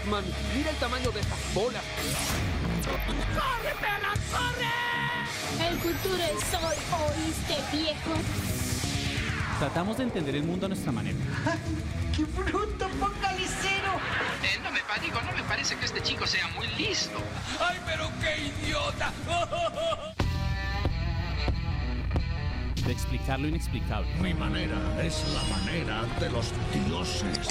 Batman. Mira el tamaño de estas bolas. ¡Corre, perra, corre! El futuro es hoy, ¿oíste, viejo? Tratamos de entender el mundo a nuestra manera. ¡Qué bruto focalicero! Eh, no me digo, no me parece que este chico sea muy listo. ¡Ay, pero qué idiota! De explicar lo inexplicable. Mi manera es la manera de los dioses.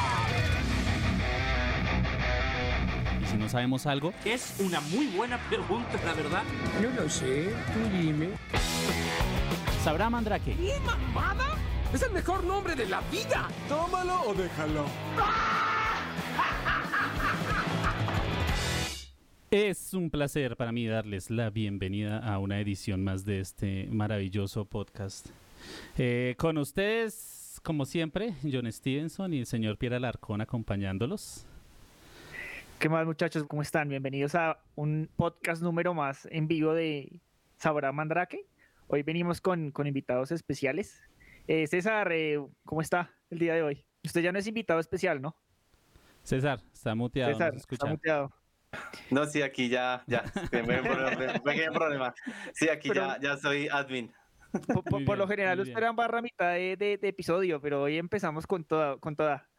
Sabemos algo, es una muy buena pregunta, la verdad. No lo sé, tú dime. ¿Sabrá Mandrake? ¿Qué mamada? Es el mejor nombre de la vida. Tómalo o déjalo. Es un placer para mí darles la bienvenida a una edición más de este maravilloso podcast. Eh, con ustedes, como siempre, John Stevenson y el señor Pierre Alarcón acompañándolos. ¿Qué más muchachos? ¿Cómo están? Bienvenidos a un podcast número más en vivo de Sabrá Mandrake. Hoy venimos con, con invitados especiales. Eh, César, eh, ¿cómo está el día de hoy? Usted ya no es invitado especial, ¿no? César, está muteado. César, está muteado. No, sí, aquí ya, ya, pequeño problema. Sí, aquí pero, ya, ya soy admin. Por, por, por lo general, usted era barra mitad de, de, de, episodio, pero hoy empezamos con toda. Con toda.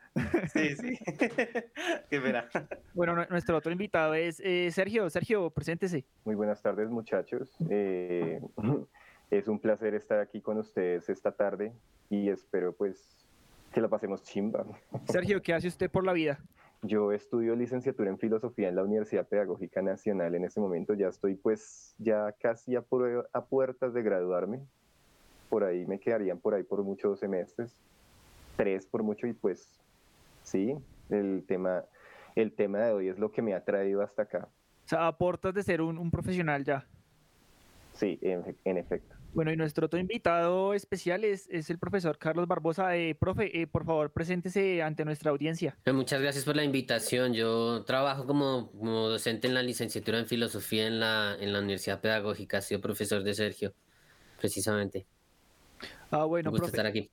Sí, sí. Qué pena. Bueno, nuestro otro invitado es eh, Sergio. Sergio, preséntese. Muy buenas tardes, muchachos. Eh, es un placer estar aquí con ustedes esta tarde y espero, pues, que la pasemos chimba. Sergio, ¿qué hace usted por la vida? Yo estudio licenciatura en filosofía en la Universidad Pedagógica Nacional. En este momento ya estoy pues ya casi a, a, puertas de graduarme. Por ahí me quedarían por ahí por muchos semestres, tres por mucho y pues sí, el tema, el tema de hoy es lo que me ha traído hasta acá. O sea, a puertas de ser un, un profesional ya. Sí, en, en, efecto. Bueno, y nuestro otro invitado especial es, es el profesor Carlos Barbosa. Eh, profe, eh, por favor, preséntese ante nuestra audiencia. Muchas gracias por la invitación. Yo trabajo como, como docente en la licenciatura en filosofía en la, en la Universidad Pedagógica. He sido profesor de Sergio, precisamente. Ah, bueno, Me gusta profe. estar aquí.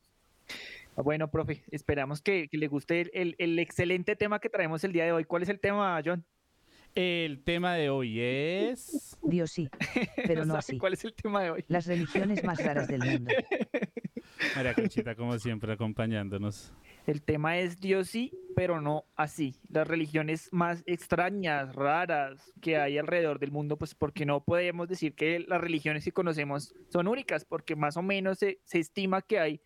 Ah, bueno, profe, esperamos que, que le guste el, el, el excelente tema que traemos el día de hoy. ¿Cuál es el tema, John? El tema de hoy es. Dios sí, pero no, no así. ¿Cuál es el tema de hoy? Las religiones más raras del mundo. María Conchita, como siempre, acompañándonos. El tema es Dios sí, pero no así. Las religiones más extrañas, raras que hay alrededor del mundo, pues porque no podemos decir que las religiones que conocemos son únicas, porque más o menos se, se estima que hay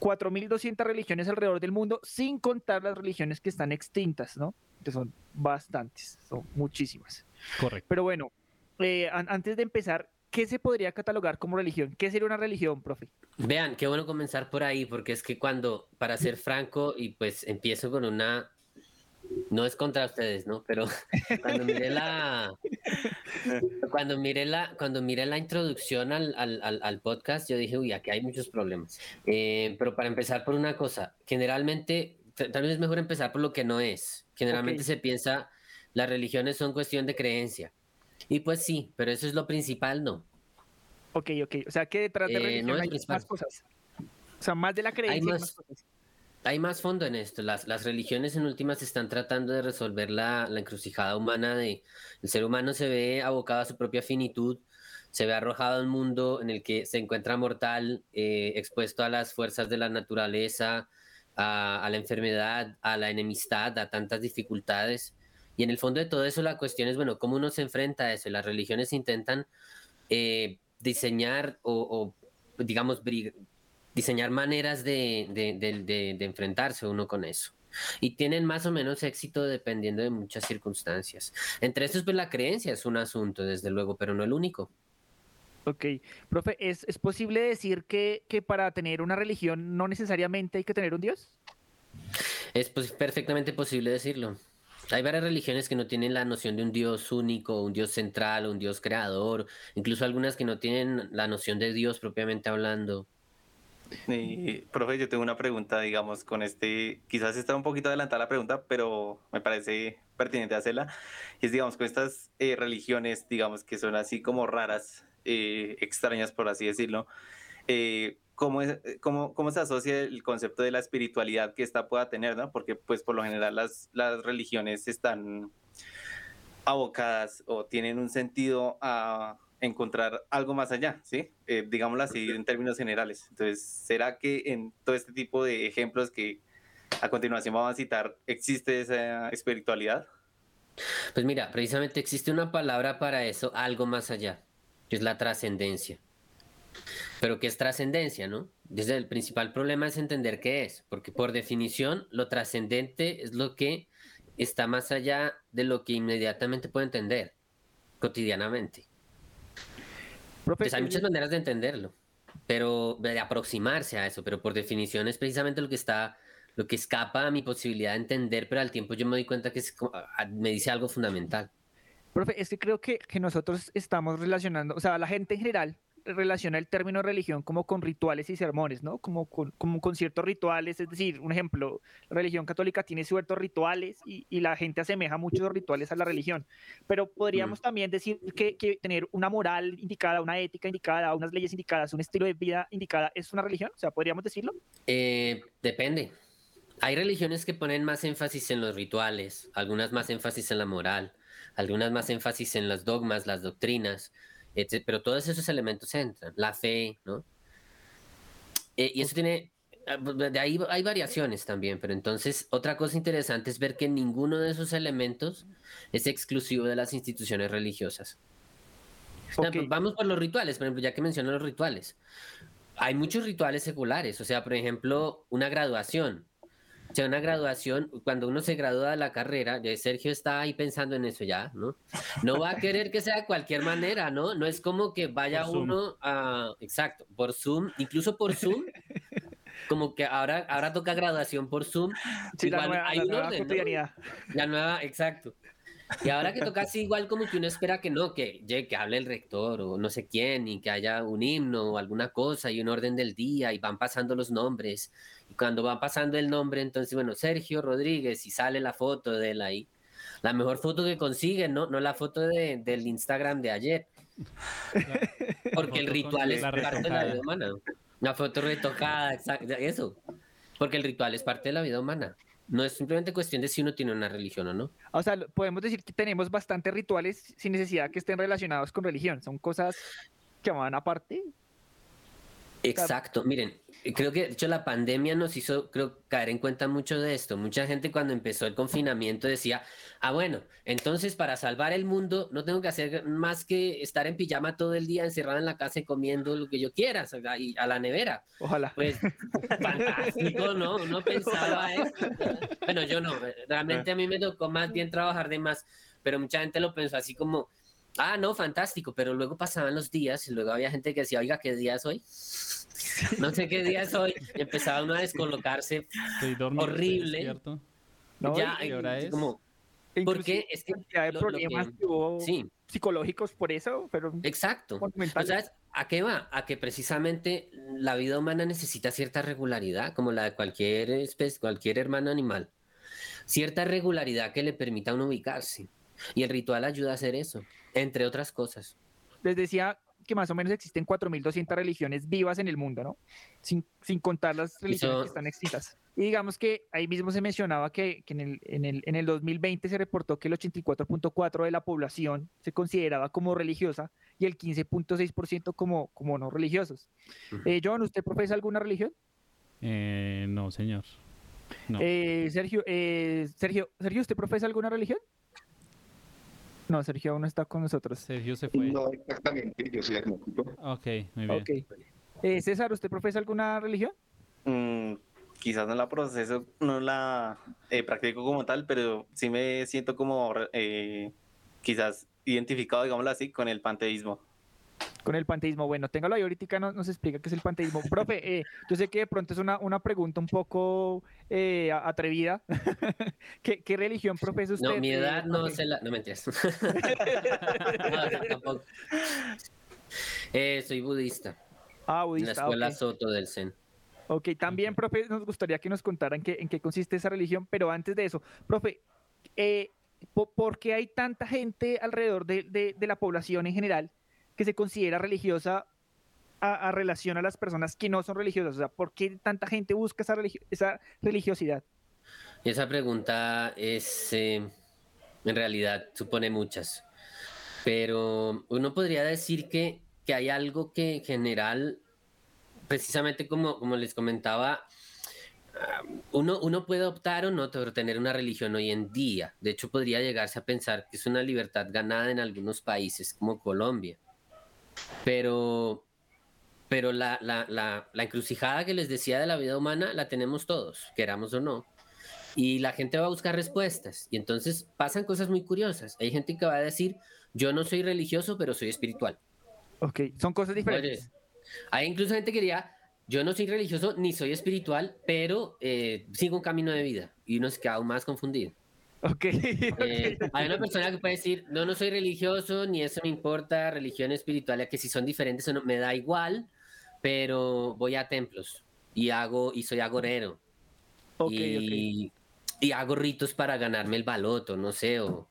4.200 religiones alrededor del mundo, sin contar las religiones que están extintas, ¿no? Que son bastantes, son muchísimas. Correcto. Pero bueno, eh, an antes de empezar, ¿qué se podría catalogar como religión? ¿Qué sería una religión, profe? Vean, qué bueno comenzar por ahí, porque es que cuando, para ser franco, y pues empiezo con una no es contra ustedes, ¿no? Pero cuando miré la cuando miré la cuando miré la introducción al, al, al podcast, yo dije, uy, aquí hay muchos problemas. Eh, pero para empezar por una cosa, generalmente, tal vez es mejor empezar por lo que no es. Generalmente okay. se piensa las religiones son cuestión de creencia. Y pues sí, pero eso es lo principal, ¿no? Ok, ok. O sea que detrás de eh, religión no hay más cosas. O sea, más de la creencia. Hay más, más cosas hay más fondo en esto. Las, religiones en últimas están tratando de resolver la, encrucijada humana de el ser humano se ve abocado a su propia finitud, se ve arrojado a un mundo en el que se encuentra mortal, eh, expuesto a las fuerzas de la naturaleza, a, a, la enfermedad, a la enemistad, a tantas dificultades. Y en el fondo de todo eso la cuestión es, bueno, ¿cómo uno se enfrenta a eso? Las religiones intentan eh, diseñar o, o digamos, diseñar maneras de, de, de, de, enfrentarse uno con eso. Y tienen más o menos éxito dependiendo de muchas circunstancias. Entre estos, pues la creencia es un asunto, desde luego, pero no el único. Ok, profe, ¿es, es posible decir que, que, para tener una religión no necesariamente hay que tener un Dios? Es pues, perfectamente posible decirlo. Hay varias religiones que no tienen la noción de un Dios único, un Dios central, un Dios creador, incluso algunas que no tienen la noción de Dios propiamente hablando. Y, profe, yo tengo una pregunta, digamos, con este, quizás está un poquito adelantada la pregunta, pero me parece pertinente hacerla. Y es, digamos, con estas eh, religiones, digamos, que son así como raras, eh, extrañas, por así decirlo, eh, ¿cómo, es, cómo, ¿cómo, se asocia el concepto de la espiritualidad que esta pueda tener, ¿no? Porque, pues, por lo general las, las religiones están abocadas o tienen un sentido a encontrar algo más allá, ¿sí? Eh, digámoslo así en términos generales. Entonces, ¿será que en todo este tipo de ejemplos que a continuación vamos a citar, existe esa espiritualidad? Pues mira, precisamente existe una palabra para eso, algo más allá, que es la trascendencia. Pero ¿qué es trascendencia, no? Desde el principal problema es entender qué es, porque por definición lo trascendente es lo que está más allá de lo que inmediatamente puede entender cotidianamente. Pues hay muchas maneras de entenderlo, pero de aproximarse a eso, pero por definición es precisamente lo que está, lo que escapa a mi posibilidad de entender, pero al tiempo yo me doy cuenta que me dice algo fundamental. Profe, es que creo que, que nosotros estamos relacionando, o sea, la gente en general relaciona el término religión como con rituales y sermones, ¿no? Como con, como con ciertos rituales, es decir, un ejemplo, la religión católica tiene ciertos rituales y, y la gente asemeja muchos rituales a la religión, pero podríamos mm. también decir que, que, tener una moral indicada, una ética indicada, unas leyes indicadas, un estilo de vida indicada, ¿es una religión? O sea, ¿podríamos decirlo? Eh, depende. Hay religiones que ponen más énfasis en los rituales, algunas más énfasis en la moral, algunas más énfasis en los dogmas, las doctrinas, pero todos esos elementos entran, la fe, ¿no? Eh, y eso tiene, ah, pues, de ahí hay variaciones también, pero entonces otra cosa interesante es ver que ninguno de esos elementos es exclusivo de las instituciones religiosas. Vamos por los rituales, por ejemplo, ya que mencioné los rituales. Hay muchos rituales seculares, o sea, por ejemplo, una graduación sea, una graduación, cuando uno se gradúa de la carrera, Sergio está ahí pensando en eso ya, ¿no? No va a querer que sea de cualquier manera, ¿no? No es como que vaya uno a, exacto, por Zoom, incluso por Zoom, como que ahora, ahora toca graduación por Zoom. Sí, Igual, la nueva, hay un orden, La nueva, exacto. Y ahora que toca así, igual como que uno espera que no, que, que hable el rector o no sé quién, y que haya un himno o alguna cosa y un orden del día y van pasando los nombres. Y cuando va pasando el nombre, entonces, bueno, Sergio Rodríguez y sale la foto de él ahí. La mejor foto que consiguen, ¿no? No la foto de, del Instagram de ayer. Porque el ritual es parte de la vida humana. Una foto retocada, exacto, eso. Porque el ritual es parte de la vida humana. No es simplemente cuestión de si uno tiene una religión o no. O sea, podemos decir que tenemos bastantes rituales sin necesidad que estén relacionados con religión. Son cosas que van aparte. Exacto, miren, creo que de hecho la pandemia nos hizo creo caer en cuenta mucho de esto. Mucha gente cuando empezó el confinamiento decía, ah bueno, entonces para salvar el mundo no tengo que hacer más que estar en pijama todo el día encerrado en la casa y comiendo lo que yo quiera y a la nevera. Ojalá. Pues fantástico, ¿no? No pensaba eso. Bueno, yo no, realmente a mí me tocó más bien trabajar de más, pero mucha gente lo pensó así como Ah, no, fantástico, pero luego pasaban los días y luego había gente que decía, oiga, ¿qué día es hoy? No sé qué día es hoy. Y empezaba uno a descolocarse. horrible. No, ya, ¿y ahora es? Como, porque es que hay problemas psicológicos por eso, pero exacto. O sea, ¿a qué va? A que precisamente la vida humana necesita cierta regularidad, como la de cualquier especie, cualquier hermano animal. Cierta regularidad que le permita a uno ubicarse. Y el ritual ayuda a hacer eso entre otras cosas. Les decía que más o menos existen 4.200 religiones vivas en el mundo, ¿no? Sin, sin contar las religiones que están extintas. Y digamos que ahí mismo se mencionaba que, que en, el, en, el, en, el, 2020 se reportó que el 84.4% de la población se consideraba como religiosa y el 15.6% como, como no religiosos. eh, John, ¿usted profesa alguna religión? Eh, no, señor. No. Eh, Sergio, eh, Sergio, Sergio, ¿usted profesa alguna religión? No, Sergio aún no está con nosotros. Sergio se fue. No, exactamente, yo soy agnóstico. Ok, muy bien. Okay. Eh, César, ¿usted profesa alguna religión? Mm, quizás no la proceso, no la eh, practico como tal, pero sí me siento como eh, quizás identificado, digámoslo así, con el panteísmo. Con el panteísmo, bueno, téngalo ahí ahorita, nos, nos explica qué es el panteísmo. Profe, eh, yo sé que de pronto es una, una pregunta un poco eh, atrevida. ¿Qué, qué religión profesa usted? No, mi eh, edad no se la... No me entiendes. no, tampoco. Eh, soy budista. Ah, En la budista, escuela. Soto del Zen. Ok, también, profe, nos gustaría que nos contaran qué, en qué consiste esa religión, pero antes de eso, profe, eh, po- ¿por qué hay tanta gente alrededor de, de- de la población en general que se considera religiosa a, relación a las personas que no son religiosas? O sea, ¿por qué tanta gente busca esa, esa religiosidad? Esa pregunta es, eh, en realidad, supone muchas. Pero uno podría decir que, que hay algo que en general, precisamente como, como les comentaba, ah, uno, uno puede optar o no por tener una religión hoy en día. De hecho, podría llegarse a pensar que es una libertad ganada en algunos países como Colombia. Pero, pero la, la, la, la encrucijada que les decía de la vida humana la tenemos todos, queramos o no. Y la gente va a buscar respuestas. Y entonces pasan cosas muy curiosas. Hay gente que va a decir, yo no soy religioso, pero soy espiritual. Ok, son cosas diferentes. Oye, hay incluso gente que diría, yo no soy religioso ni soy espiritual, pero eh, sigo un camino de vida. Y uno se queda aún más confundido. Ok. Eh, hay una persona que puede decir, no, no soy religioso, ni eso me importa, religión espiritual, que si son diferentes no, me da igual, pero voy a templos y hago, y soy agorero. Ok, y, y hago ritos para ganarme el baloto, no sé, o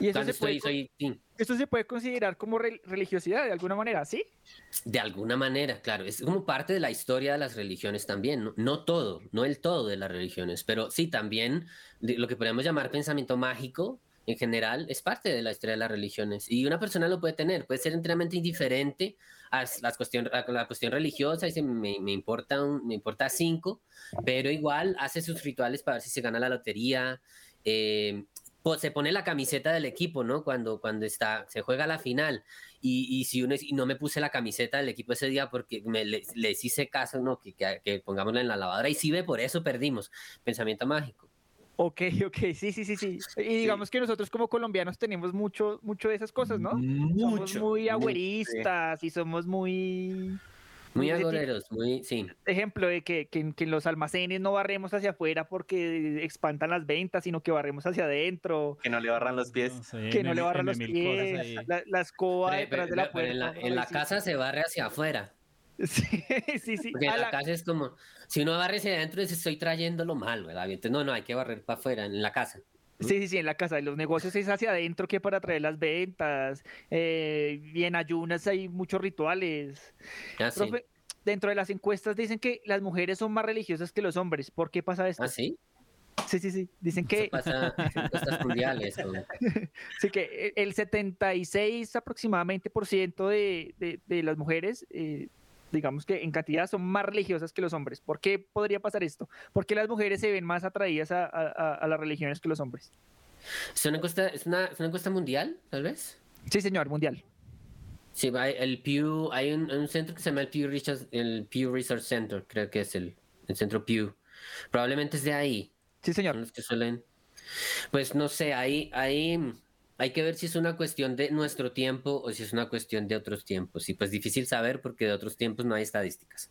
Y eso se, puede, soy, sí, esto se puede considerar como re- religiosidad de alguna manera, ¿sí? de alguna manera, claro, es como parte de la historia de las religiones también, no, todo, no el todo de las religiones, pero sí también lo que podemos llamar pensamiento mágico en general es parte de la historia de las religiones. Y una persona lo puede tener, puede ser enteramente indiferente a las cuestión, a la cuestión religiosa, me, me importa un- me importa cinco, pero igual hace sus rituales para ver si se gana la lotería, eh, po- se pone la camiseta del equipo, ¿no? Cuando, cuando está, se juega la final. Y, y si uno es- y no me puse la camiseta del equipo ese día porque me, le- les hice caso, ¿no? Que, que, que pongámosla en la lavadora. Y si ve, por eso perdimos. Pensamiento mágico. Ok, ok, sí, sí, sí, sí. Y digamos que nosotros como colombianos tenemos mucho, mucho de esas cosas, ¿no? somos Mucho, muy mucho, agüeristas y somos muy... Muy agoreros, muy, sí. Ejemplo de que, que, que en los almacenes no barremos hacia afuera porque espantan las ventas, sino que barremos hacia adentro, Que no le barran los pies. que no le barran los pies, la, la escoba Pero- detrás de la pero puerta. en la, en casa se barre hacia afuera. Sí, sí, sí. Porque A en la la- casa es como, si uno barre hacia adentro, dice, estoy trayendo lo malo, ¿verdad? Entonces, no, no, hay que barrer para afuera, en la casa. Sí, sí, sí, en la casa. Los negocios es hacia adentro que para traer las ventas. Eh, y en ayunas hay muchos rituales. Ah, sí. Profe, dentro de las encuestas dicen que las mujeres son más religiosas que los hombres. ¿Por qué pasa esto? ¿Ah, sí? Sí, sí, sí. Dicen que, pasa en encuestas o- sí, que el 76 aproximadamente por ciento de, de- de las mujeres, eh, digamos que en cantidad, son más religiosas que los hombres. ¿Por qué podría pasar esto? ¿Por qué las mujeres se ven más atraídas a, a- a- a las religiones que los hombres? ¿Es una encuesta, es una, es una encuesta mundial, tal vez? Sí, señor, mundial. Sí, hay, el Pew, hay un, un centro que se llama el Pew, Research, el Pew Research Center, creo que es el, el centro Pew. Probablemente es de ahí. Sí, señor. Son los que suelen. Pues no sé, ahí, ahí hay que ver si es una cuestión de nuestro tiempo o si es una cuestión de otros tiempos. Y pues difícil saber porque de otros tiempos no hay estadísticas.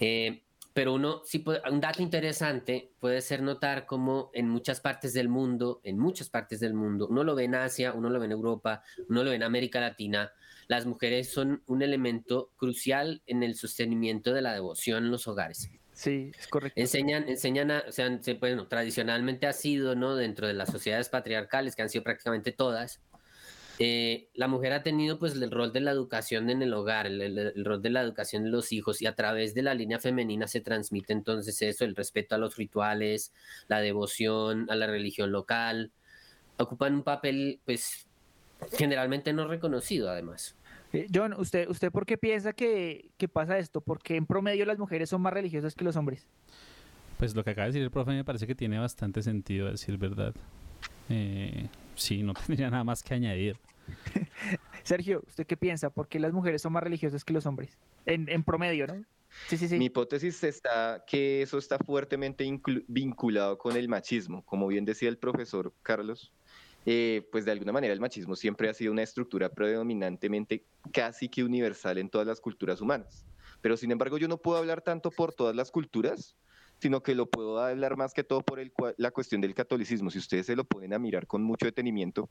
Eh, pero uno, sí un dato interesante puede ser notar como en muchas partes del mundo, en muchas partes del mundo, uno lo ve en Asia, uno lo ve en Europa, uno lo ve en América Latina, las mujeres son un elemento crucial en el sostenimiento de la devoción en los hogares. Sí, es correcto. Enseñan, enseñan a, o sea, se- bueno, tradicionalmente ha sido, ¿no? Dentro de las sociedades patriarcales, que han sido prácticamente todas, eh, la mujer ha tenido pues el rol de la educación en el hogar, el, el- el rol de la educación de los hijos y a través de la línea femenina se transmite entonces eso, el respeto a los rituales, la devoción a la religión local, ocupan un papel pues generalmente no reconocido además. Eh, John, ¿usted, ¿usted por qué piensa que, que pasa esto? Porque en promedio las mujeres son más religiosas que los hombres. Pues lo que acaba de decir el profe me parece que tiene bastante sentido, a decir verdad. Eh, sí, no tendría nada más que añadir. Sergio, ¿usted qué piensa? ¿Por qué las mujeres son más religiosas que los hombres? En, en promedio, ¿no? Sí, sí, sí. Mi hipótesis está que eso está fuertemente vinculado con el machismo. Como bien decía el profesor Carlos, eh, pues de alguna manera el machismo siempre ha sido una estructura predominantemente casi que universal en todas las culturas humanas. Pero sin embargo yo no puedo hablar tanto por todas las culturas, sino que lo puedo hablar más que todo por la cuestión del catolicismo. Si ustedes se lo pueden a mirar con mucho detenimiento,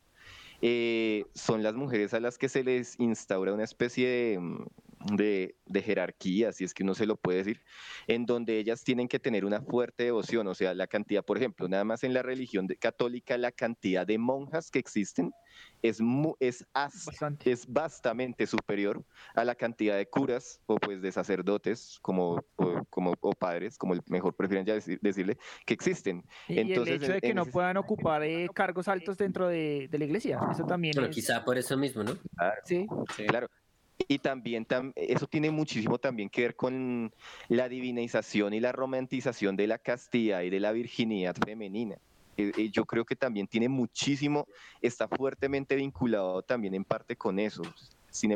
eh, son las mujeres a las que se les instaura una especie de, mm, de, jerarquía, si es que uno se lo puede decir, en donde ellas tienen que tener una fuerte devoción, o sea, la cantidad, por ejemplo, nada más en la religión católica, la cantidad de monjas que existen es, es, bastante. es bastante superior a la cantidad de curas o pues de sacerdotes como, o, como, o padres, como mejor prefieren ya decirle, que existen. Y, Entonces, el hecho de que no puedan ocupar eh, cargos altos dentro de, de, la iglesia, eso también Pero quizá por eso mismo, ¿no? sí. sí. Claro. Y también eso tiene muchísimo también que ver con la divinización y la romantización de la castidad y de la virginidad femenina. Eh, eh, yo creo que también tiene muchísimo, está fuertemente vinculado también en parte con eso.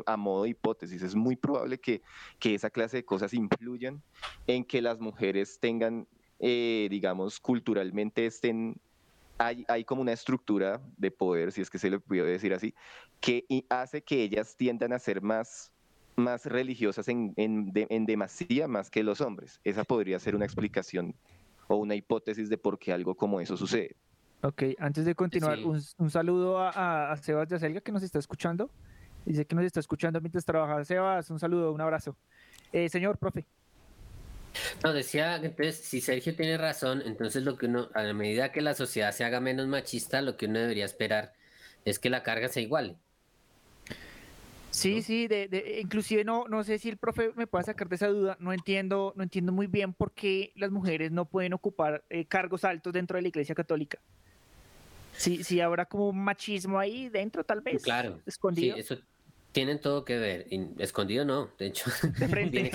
a modo de hipótesis, es muy probable que, que esa clase de cosas influyan en que las mujeres tengan, eh, digamos, culturalmente estén hay, hay, como una estructura de poder, si es que se le puede decir así, que hace que ellas tiendan a ser más, más religiosas en, en, en, demasía más que los hombres. Esa podría ser una explicación o una hipótesis de por qué algo como eso sucede. Ok, antes de continuar, un, un, saludo a, a, Sebas de Acelga que nos está escuchando. Dice que nos está escuchando mientras trabaja. Sebas, un saludo, un abrazo. Eh, señor, profe. No, decía que entonces, si Sergio tiene razón, entonces lo que uno, a medida que la sociedad se haga menos machista, lo que uno debería esperar es que la carga sea igual. Sí, sí, de, inclusive no, no sé si el profe me puede sacar de esa duda, no entiendo, no entiendo muy bien por qué las mujeres no pueden ocupar eh, cargos altos dentro de la iglesia católica. Sí, sí habrá como un machismo ahí dentro, tal vez. Claro. Escondido. Sí, eso tienen todo que ver. escondido no, de hecho. De frente.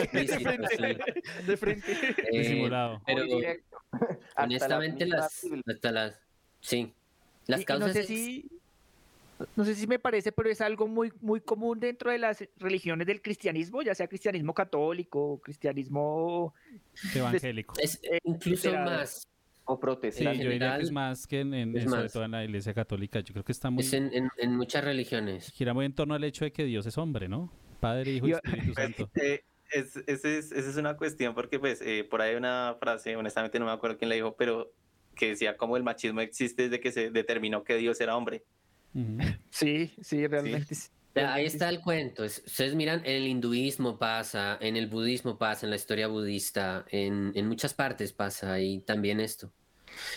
de frente. Eh, Disimulado. Pero honestamente las, hasta las, sí. Las causas. no sé si no sé si me parece, pero es algo muy, muy común dentro de las religiones del cristianismo, ya sea cristianismo católico, cristianismo evangélico. Es eh, incluso más. O protestante. Sí, yo diría que es más que en, sobre todo en la iglesia católica. Yo creo que está muy... Es en, en, muchas religiones. Gira muy en torno al hecho de que Dios es hombre, ¿no? Padre, Hijo y Espíritu Santo. Eh, es, esa es, es, una cuestión porque pues eh, por ahí hay una frase, honestamente no me acuerdo quién la dijo, pero que decía como el machismo existe desde que se determinó que Dios era hombre. Sí, sí, realmente sí. Ahí está el cuento. Ustedes miran, en el hinduismo pasa, en el budismo pasa, en la historia budista, en, en muchas partes pasa ahí también esto.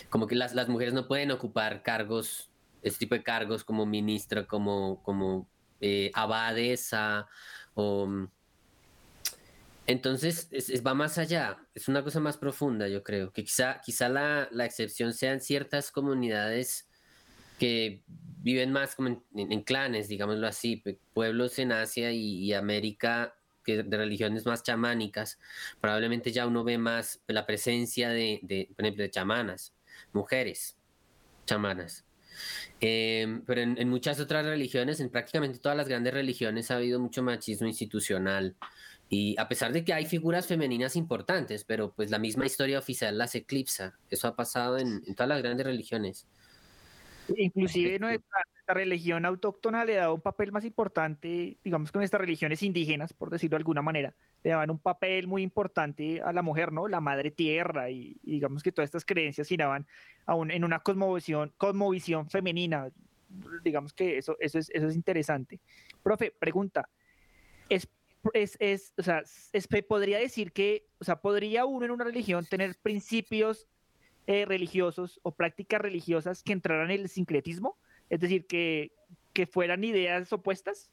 Como que las, las, mujeres no pueden ocupar cargos, este tipo de cargos como ministra, como, como eh, abadesa o... Entonces, es, va más allá, es una cosa más profunda, yo creo, que quizá, quizá la, la excepción sean ciertas comunidades que viven más como en, clanes, digámoslo así, pueblos en Asia y, América que de religiones más chamánicas, probablemente ya uno ve más la presencia de, por ejemplo, de chamanas, mujeres chamanas. Em, pero en, muchas otras religiones, en prácticamente todas las grandes religiones, ha habido mucho machismo institucional. Y a pesar de que hay figuras femeninas importantes, pero pues la misma historia oficial las eclipsa. Eso ha pasado en todas las grandes religiones. Inclusive nuestra, religión autóctona le da un papel más importante, digamos con estas religiones indígenas, por decirlo de alguna manera, le daban un papel muy importante a la mujer, ¿no? La madre tierra y, digamos que todas estas creencias giraban aún en una cosmovisión, cosmovisión femenina. Digamos que eso, eso, es, eso es interesante. Profe, pregunta, ¿es es, es, o sea, es, podría decir que, o sea, podría uno en una religión tener principios eh, religiosos o prácticas religiosas que entraran en el sincretismo? Es decir, que, que fueran ideas opuestas.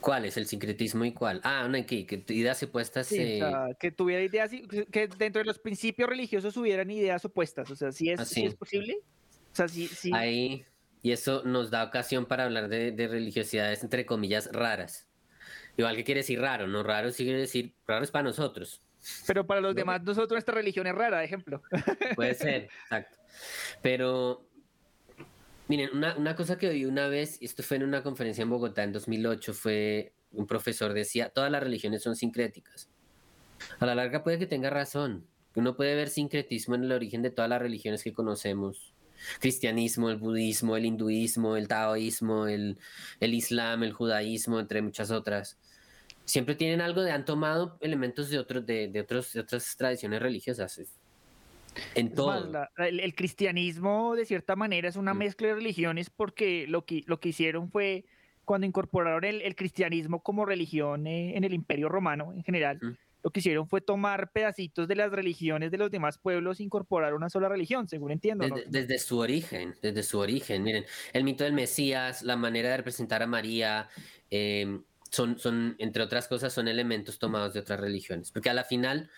¿Cuál es el sincretismo y cuál? Ah, no, que, que ideas opuestas. Sí, que tuviera ideas, que dentro de los principios religiosos hubieran ideas opuestas. O sea, si es, ah, es posible. O sea, sí, sí. Ahí, y eso nos da ocasión para hablar de, de, religiosidades, entre comillas, raras. Igual que quiere decir raro, ¿no? Raro sí quiere decir, raro es para nosotros. Pero para los demás, nosotros, nuestra religión es rara, ejemplo. Puede ser, exacto. Pero, miren, una, una cosa que oí una vez, y esto fue en una conferencia en Bogotá en 2008, fue un profesor decía, todas las religiones son sincréticas. A la larga puede que tenga razón. Uno puede ver sincretismo en el origen de todas las religiones que conocemos. cristianismo, el budismo, el hinduismo, el taoísmo, el, el islam, el judaísmo, entre muchas otras. Siempre tienen algo de, han tomado elementos de, otros de, de, otros, de otras tradiciones religiosas. En todo. más, la- el, el cristianismo, de cierta manera, es una Mm. mezcla de religiones porque lo que, lo que hicieron fue cuando incorporaron el, el cristianismo como religión eh, en el Imperio Romano en general. Lo que hicieron fue tomar pedacitos de las religiones de los demás pueblos e incorporar una sola religión, según entiendo. ¿no? Desde, desde su origen, desde su origen. Miren, el mito del Mesías, la manera de representar a María, eh, son, son, entre otras cosas, son elementos tomados de otras religiones. Porque a la final,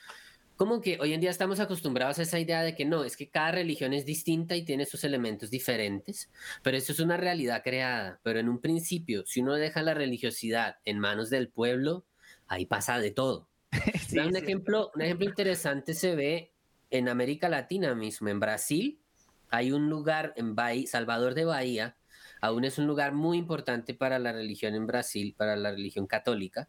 como que hoy en día estamos acostumbrados a esa idea de que no, es que cada religión es distinta y tiene sus elementos diferentes, pero eso es una realidad creada. Pero en un principio, si uno deja la religiosidad en manos del pueblo, ahí pasa de todo. Sí, un, sí. ejemplo, un ejemplo interesante se ve en América Latina mismo, en Brasil. Hay un lugar en Bahía, Salvador de Bahía, aún es un lugar muy importante para la religión en Brasil, para la religión católica,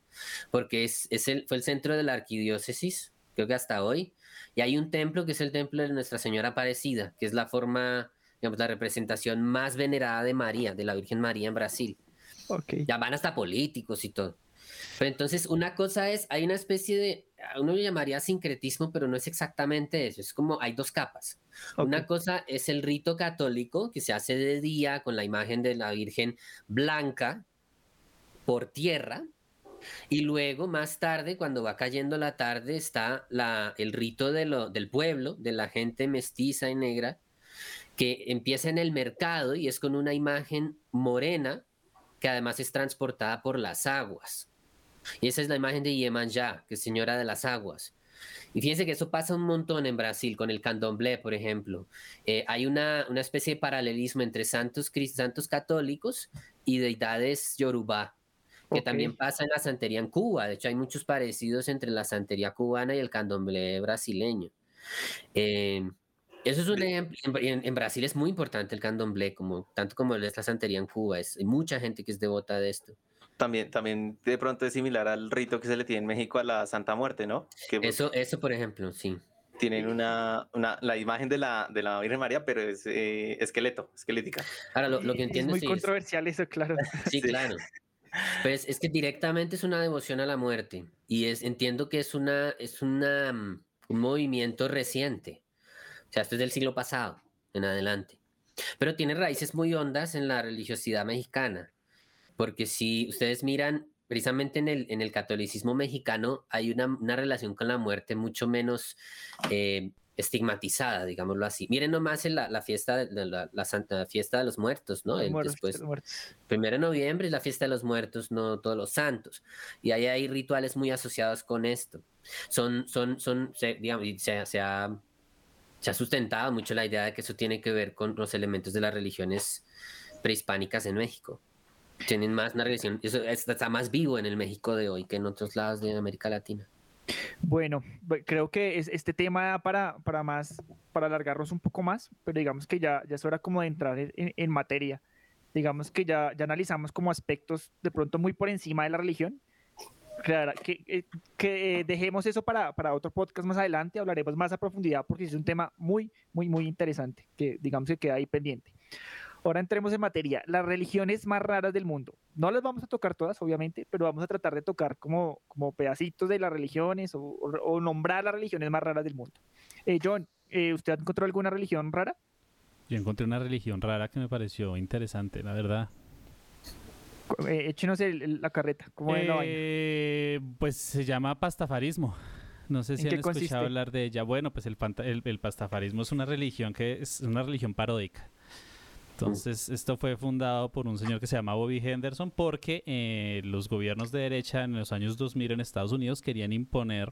porque es, es el, fue el centro de la arquidiócesis, creo que hasta hoy, y hay un templo que es el templo de Nuestra Señora Aparecida, que es la forma, digamos, la representación más venerada de María, de la Virgen María en Brasil. Ya van hasta políticos y todo. Pero entonces una cosa es, hay una especie de, uno lo llamaría sincretismo, pero no es exactamente eso, es como hay dos capas. Una cosa es el rito católico que se hace de día con la imagen de la Virgen blanca por tierra, y luego más tarde, cuando va cayendo la tarde, está la, el rito de lo, del pueblo, de la gente mestiza y negra, que empieza en el mercado y es con una imagen morena que además es transportada por las aguas. Y esa es la imagen de Iemanjá, que es señora de las aguas. Y fíjense que eso pasa un montón en Brasil, con el candomblé, por ejemplo. Eh, hay una, una especie de paralelismo entre santos, santos católicos y deidades yorubá, que también pasa en la santería en Cuba. De hecho, hay muchos parecidos entre la santería cubana y el candomblé brasileño. Eh, eso es un ejemplo. En, Brasil es muy importante el candomblé, como, tanto como es la santería en Cuba. Es, hay mucha gente que es devota de esto. También, también de pronto es similar al rito que se le tiene en México a la Santa Muerte, ¿no? Que pues, Eso, eso por ejemplo, sí. tienen una, una, la imagen de la, de la Virgen María, pero es eh, esqueleto, esquelética. Ahora, lo, lo que Es entiendo muy sí es- controversial eso, claro. Sí, claro. Pues es que directamente es una devoción a la muerte y es entiendo que es una es una mm, un movimiento reciente. O sea, esto es del siglo pasado en adelante. Pero tiene raíces muy hondas en la religiosidad mexicana. Porque si ustedes miran precisamente en el, en el catolicismo mexicano hay una, una relación con la muerte mucho menos eh, estigmatizada, digámoslo así. Miren nomás en la, la fiesta de la, la Santa Fiesta de los Muertos, ¿no? El- muertos, después, los muertos. Primero de noviembre es la fiesta de los muertos, no todos los santos. Y ahí hay rituales muy asociados con esto. Son, son, son, se, digamos, se, se ha, se ha sustentado mucho la idea de que eso tiene que ver con los elementos de las religiones prehispánicas en México. Tienen más una religión, eso es- está más vivo en el México de hoy que en otros lados de América Latina. Bueno, bu- creo que es, este tema da para, para más, para alargarnos un poco más, pero digamos que ya, ya es hora como de entrar en, en- en materia. Digamos que ya, ya analizamos como aspectos de pronto muy por encima de la religión. Claro, que, eh, que eh, dejemos eso para, para otro podcast más adelante, hablaremos más a profundidad porque es un tema muy, muy, muy interesante, que digamos que queda ahí pendiente. Ahora entremos en materia. Las religiones más raras del mundo. No las vamos a tocar todas, obviamente, pero vamos a tratar de tocar como, como pedacitos de las religiones o, nombrar las religiones más raras del mundo. Eh, John, eh, ¿usted encontró alguna religión rara? Yo encontré una religión rara que me pareció interesante, la verdad. Eh, échenos el- la carreta. ¿Cómo es la vaina? Eh, pues se llama pastafarismo. No sé ¿En si han escuchado consiste? hablar de ella. Bueno, pues el, el pastafarismo es una religión que es una religión paródica. Entonces, esto fue fundado por un señor que se llama Bobby Henderson porque eh, los gobiernos de derecha en los años 2000 en Estados Unidos querían imponer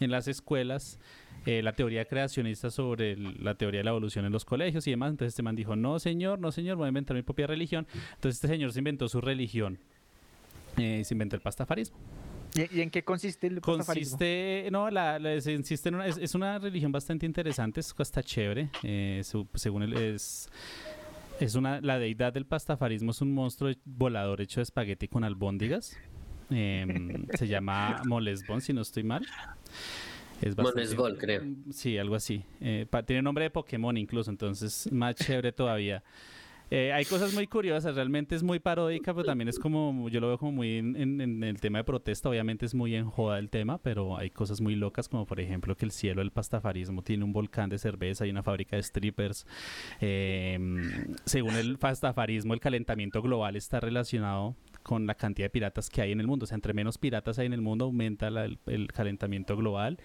en las escuelas eh, la teoría creacionista sobre el- la teoría de la evolución en los colegios y demás. Entonces este man dijo, no señor, no señor, voy a inventar mi propia religión. Entonces este señor se inventó su religión. Eh, se inventó el pastafarismo. ¿Y, en qué consiste el pastafarismo? Consiste, no, la, la- insiste en una, es, es una religión bastante interesante, es hasta chévere, eh, su- según él es, es una, la deidad del pastafarismo es un monstruo volador hecho de espagueti con albóndigas, em, se llama Molesbón si no estoy mal, Es Monesgol, creo. Sí, algo así. Eh, pa- tiene nombre de Pokémon incluso, entonces más chévere todavía. Eh, hay cosas muy curiosas, realmente es muy paródica, pero también es como, yo lo veo como muy en, el tema de protesta, obviamente es muy en joda el tema, pero hay cosas muy locas, como por ejemplo que el cielo del pastafarismo tiene un volcán de cerveza y una fábrica de strippers. Eh, según el pastafarismo, el calentamiento global está relacionado con la cantidad de piratas que hay en el mundo, o sea, entre menos piratas hay en el mundo, aumenta la- el calentamiento global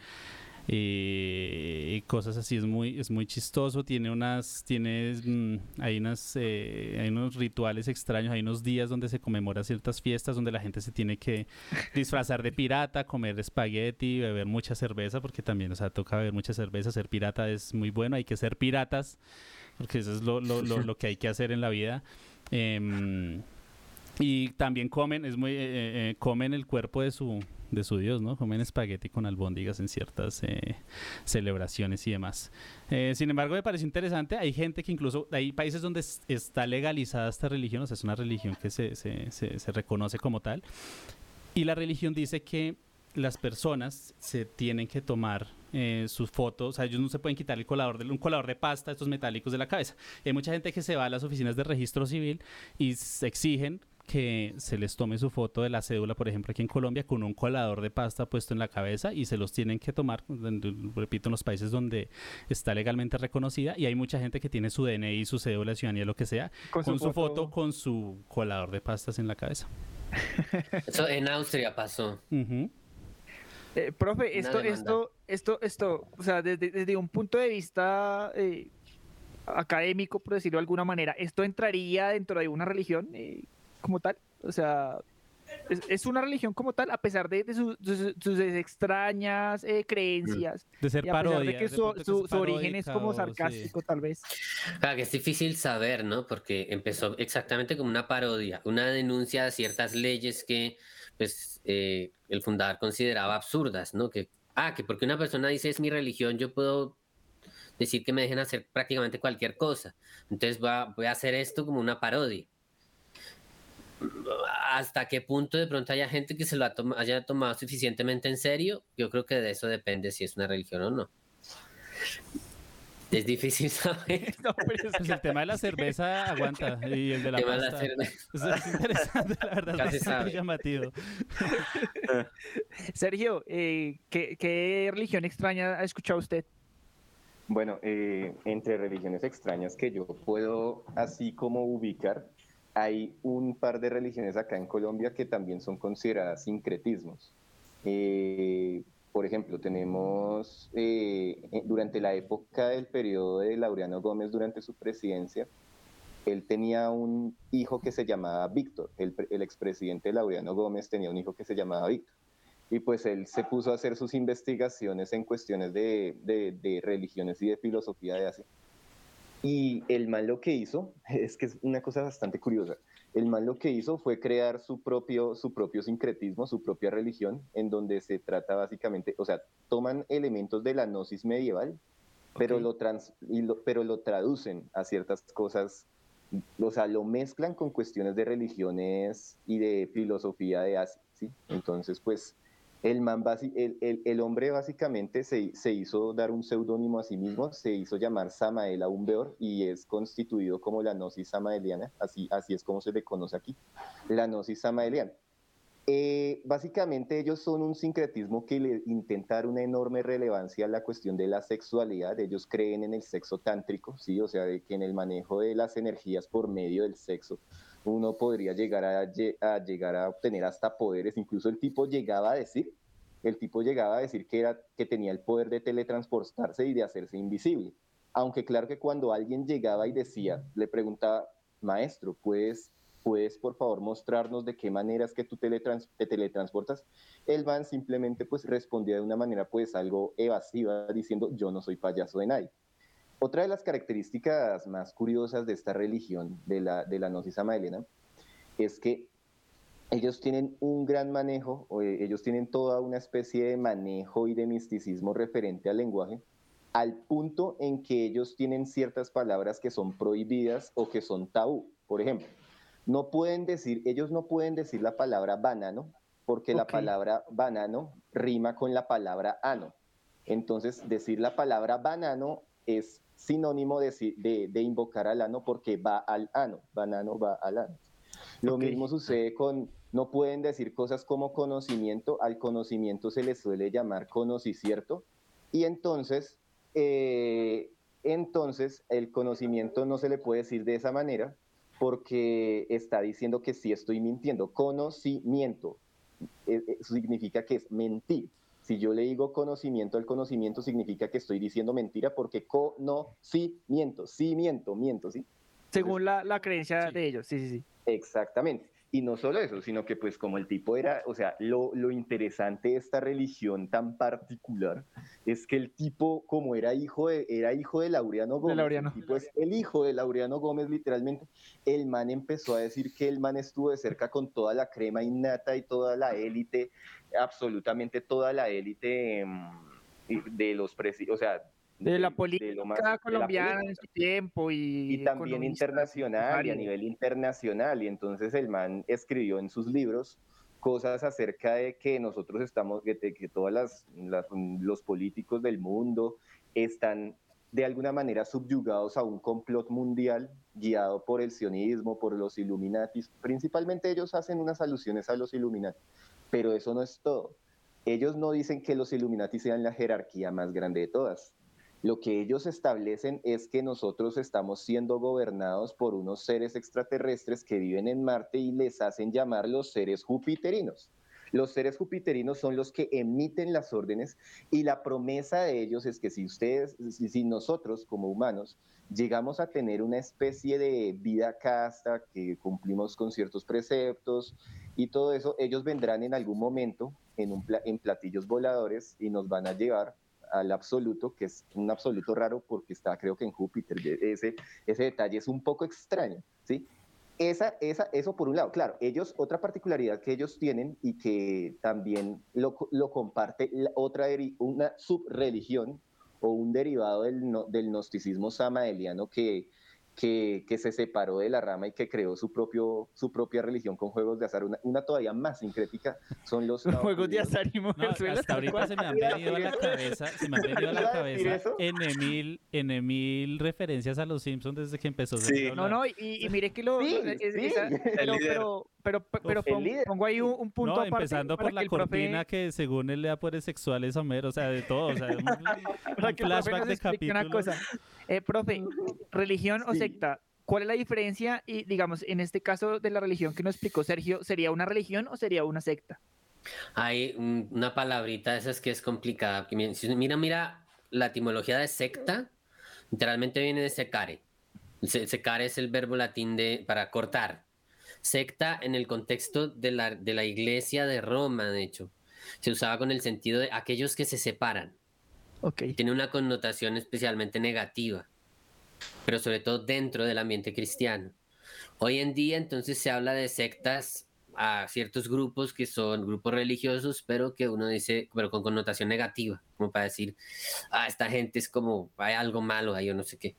y, y cosas así es muy es muy chistoso. Tiene unas tiene mm, hay unas eh, hay unos rituales extraños hay unos días donde se conmemora ciertas fiestas donde la gente se tiene que disfrazar de pirata comer espagueti beber mucha cerveza porque también o sea toca beber mucha cerveza. Ser pirata es muy bueno hay que ser piratas porque eso es lo, lo, lo, lo que hay que hacer en la vida. Em, y también comen, es muy, eh, eh, comen el cuerpo de su, de su dios, ¿no? Comen espagueti con albóndigas en ciertas eh, celebraciones y demás. Eh, sin embargo, me pareció interesante. Hay gente que incluso, hay países donde es- está legalizada esta religión, o sea, es una religión que se, se, se, reconoce como tal. Y la religión dice que las personas se tienen que tomar eh, sus fotos, o sea, ellos no se pueden quitar el colador de, un colador de pasta, estos metálicos de la cabeza. Hay mucha gente que se va a las oficinas de registro civil y exigen que se les tome su foto de la cédula, por ejemplo, aquí en Colombia, con un colador de pasta puesto en la cabeza y se los tienen que tomar, repito, en los países donde está legalmente reconocida y hay mucha gente que tiene su DNI, su cédula de ciudadanía, lo que sea, Con con, su su foto. foto, con su colador de pastas en la cabeza. Eso en Austria pasó. Eh, profe, esto, esto, esto, esto, o sea, desde, desde un punto de vista eh, académico, por decirlo de alguna manera, ¿esto entraría dentro de una religión eh, como tal? O sea, ¿es, es una religión como tal, a pesar de, de su- sus, sus extrañas eh, creencias? De ser y a pesar parodia, de que de su, que origen es como sí. sarcástico, tal vez. Claro, que es difícil saber, ¿no? Porque empezó exactamente como una parodia, una denuncia a ciertas leyes que pues, eh, el fundador consideraba absurdas, ¿no? Que, ah, que porque una persona dice es mi religión, yo puedo decir que me dejen hacer prácticamente cualquier cosa. Entonces voy a, voy a hacer esto como una parodia. ¿Hasta qué punto de pronto haya gente que se lo ha haya tomado suficientemente en serio? Yo creo que de eso depende si es una religión o no. Es difícil saber. Pues el tema de la cerveza aguanta y el de la El tema de la cerveza. Es interesante, la verdad, Casi es bastante sabe. llamativo. Sergio, eh, ¿qué, qué religión extraña ha escuchado usted? Bueno, eh, entre religiones extrañas que yo puedo así como ubicar, hay un par de religiones acá en Colombia que también son consideradas sincretismos. Eh, por ejemplo, tenemos eh, durante la época del periodo de Laureano Gómez, durante su presidencia, él tenía un hijo que se llamaba Víctor. El, el expresidente Laureano Gómez tenía un hijo que se llamaba Víctor. Y pues él se puso a hacer sus investigaciones en cuestiones de, de- de religiones y de filosofía de Asia. Y el man lo que hizo, es que es una cosa bastante curiosa, el man lo que hizo fue crear su propio, su propio sincretismo, su propia religión, en donde se trata básicamente, o sea, toman elementos de la gnosis medieval, pero, lo trans, y lo- pero lo traducen a ciertas cosas, o sea, lo mezclan con cuestiones de religiones y de filosofía de Asia, ¿sí? Entonces, pues, el, hombre básicamente se, se hizo dar un seudónimo a sí mismo, se hizo llamar Samael Aumbeor y es constituido como la gnosis samaeliana, así, así es como se le conoce aquí, la gnosis samaeliana. Eh, básicamente ellos son un sincretismo que le intenta dar una enorme relevancia a la cuestión de la sexualidad. Ellos creen en el sexo tántrico, sí, o sea, que en el manejo de las energías por medio del sexo uno podría llegar a, lle- a llegar a obtener hasta poderes. Incluso el tipo llegaba a decir, el tipo llegaba a decir que era que tenía el poder de teletransportarse y de hacerse invisible. Aunque claro que cuando alguien llegaba y decía, le preguntaba, maestro, ¿puedes ¿puedes por favor mostrarnos de qué manera es que tú teletrans- te teletransportas? El man simplemente pues respondía de una manera pues algo evasiva diciendo yo no soy payaso de nadie. Otra de las características más curiosas de esta religión, de la, de la Gnosis Samaelena, es que ellos tienen un gran manejo, o, eh, ellos tienen toda una especie de manejo y de misticismo referente al lenguaje, al punto en que ellos tienen ciertas palabras que son prohibidas o que son tabú. Por ejemplo, no pueden decir, ellos no pueden decir la palabra banano, porque la palabra banano rima con la palabra ano. Entonces, decir la palabra banano es sinónimo de, de- de invocar al ano porque va al ano, banano va al ano. Lo mismo sucede con, no pueden decir cosas como conocimiento, al conocimiento se le suele llamar conocicierto, y entonces, eh, entonces el conocimiento no se le puede decir de esa manera porque está diciendo que sí estoy mintiendo. Conocimiento eh, eh, significa que es mentir. Si yo le digo conocimiento al conocimiento, significa que estoy diciendo mentira porque conocimiento, sí miento, miento, ¿sí? Según la, la creencia de ellos, sí, sí, sí. Exactamente. Y no solo eso, sino que pues como el tipo era, o sea, lo, lo interesante de esta religión tan particular es que el tipo, como era hijo de, era hijo de Laureano Gómez, Laureano. el tipo es el hijo de Laureano Gómez literalmente, el man empezó a decir que el man estuvo de cerca con toda la crema innata y toda la élite, absolutamente toda la élite y de los o sea, De la lo política más- de la colombiana política en su tiempo y, y también internacional y a nivel internacional. Y entonces el man escribió en sus libros cosas acerca de que nosotros estamos, de que, que todas las, las- los políticos del mundo están de alguna manera subyugados a un complot mundial guiado por el sionismo, por los Illuminatis. Principalmente ellos hacen unas alusiones a los Illuminati, pero eso no es todo. Ellos no dicen que los Illuminati sean la jerarquía más grande de todas. Lo que ellos establecen es que nosotros estamos siendo gobernados por unos seres extraterrestres que viven en Marte y les hacen llamar los seres jupiterinos. Los seres jupiterinos son los que emiten las órdenes y la promesa de ellos es que si ustedes, si, nosotros como humanos llegamos a tener una especie de vida casta, que cumplimos con ciertos preceptos y todo eso, ellos vendrán en algún momento en, un pla- en platillos voladores y nos van a llevar al absoluto, que es un absoluto raro porque está creo que en Júpiter. Ese, ese detalle es un poco extraño, ¿sí? Esa, esa, eso por un lado. Claro, ellos, otra particularidad que ellos tienen y que también lo, lo comparte la otra, una subreligión o un derivado del, no- del gnosticismo samaeliano que, que, que se separó de la rama y que creó su, propio, su propia religión con juegos de azar. Una, una todavía más sincrética son los... Juegos de azar y No, mujerzuelas, hasta ahorita se me han venido a la cabeza, se me han venido a la ¿Iba a decir cabeza? N mil, N mil referencias a los Simpsons desde que empezó. Sí. No, no, y, y mire que lo. Sí, es- sí. esa- pero. Pero, pon- pongo ahí un, un punto No, aparte empezando por la que profe- cortina que según él le da poderes sexuales a Homero, o sea, de todo, o sea, un, que flashback de explique una cosa. Eh, profe, religión o secta, ¿cuál es la diferencia? Y digamos, en este caso de la religión que nos explicó Sergio, ¿sería una religión o sería una secta? Hay un- una palabrita de esas que es complicada. Mira, mira, la etimología de secta literalmente viene de secare. Se- Secare es el verbo latín de para cortar. Secta en el contexto de la, de la iglesia de Roma, de hecho, se usaba con el sentido de aquellos que se separan. Ok. Tiene una connotación especialmente negativa, pero sobre todo dentro del ambiente cristiano. Hoy en día entonces se habla de sectas a ciertos grupos que son grupos religiosos, pero que uno dice, pero con connotación negativa, como para decir, ah, esta gente es como, hay algo malo ahí o no sé qué.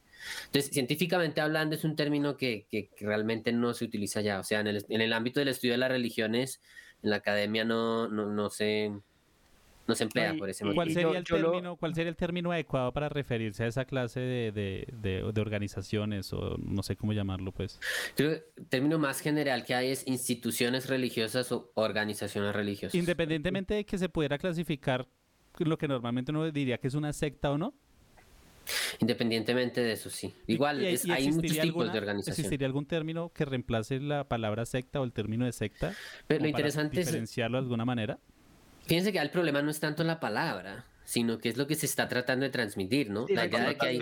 Entonces, científicamente hablando, es un término que, que- que realmente no se utiliza ya. O sea, en el, en el ámbito del estudio de las religiones, en la academia no, no, no se, no se emplea por ese motivo. ¿Cuál sería, el yo lo- término, ¿Cuál sería el término adecuado para referirse a esa clase de, de- de- de organizaciones o no sé cómo llamarlo, pues? Creo que el término más general que hay es instituciones religiosas o organizaciones religiosas. Independientemente de que se pudiera clasificar lo que normalmente uno diría que es una secta o no. Independientemente de eso, sí. Igual, ¿Y- y- es- y hay muchos tipos alguna- de organización. ¿Existiría algún término que reemplace la palabra secta o el término de secta? Pero lo como para interesante es, diferenciarlo de alguna manera. fíjense que el problema no es tanto la palabra, sino que es lo que se está tratando de transmitir, ¿no? Sí, la idea de que hay...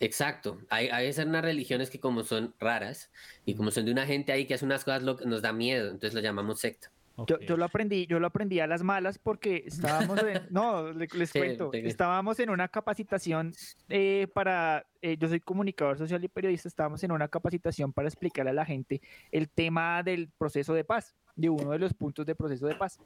Exacto. Hay, hay unas religiones que como son raras y como son de una gente ahí que hace unas cosas lo que nos da miedo, entonces lo llamamos secta. Yo, Ok. yo lo aprendí, yo lo aprendí a las malas porque estábamos en, no, le- les Sí, cuento, estábamos en una capacitación eh, para, eh, yo soy comunicador social y periodista, estábamos en una capacitación para explicarle a la gente el tema del proceso de paz, de uno de los puntos de proceso de paz.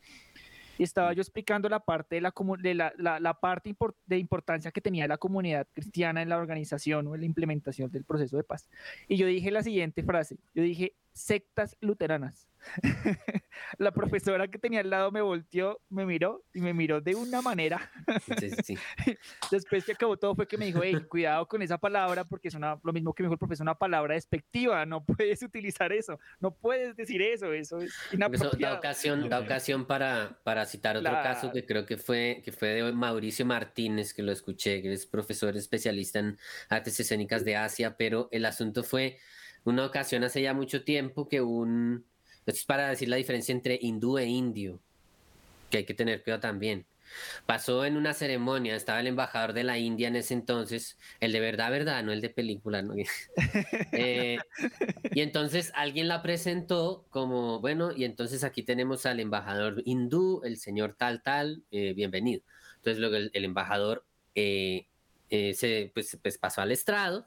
Y estaba yo explicando la parte de la, de la, la- la parte impor- de importancia que tenía la comunidad cristiana en la organización o en la implementación del proceso de paz. Y yo dije la siguiente frase, yo dije sectas luteranas. la profesora que tenía al lado me volteó, me miró y me miró de una manera. Sí, sí. Después que acabó todo fue que me dijo, hey, cuidado con esa palabra porque es una, lo mismo que me dijo el profesor, una palabra despectiva, no puedes utilizar eso, no puedes decir eso, eso es Eso inapropiado. da ocasión, da ocasión para, para citar otro caso que creo que fue, que fue de Mauricio Martínez, que lo escuché, que es profesor especialista en artes escénicas de Asia, pero el asunto fue una ocasión hace ya mucho tiempo que un... Esto es para decir la diferencia entre hindú e indio, que hay que tener cuidado también. Pasó en una ceremonia, estaba el embajador de la India en ese entonces, el de verdad, verdad, no el de película, ¿no? Eh, y entonces alguien la presentó como, bueno, y entonces aquí tenemos al embajador hindú, el señor tal, tal, eh, bienvenido. Entonces luego el, el embajador eh, eh, se pues, pues pasó al estrado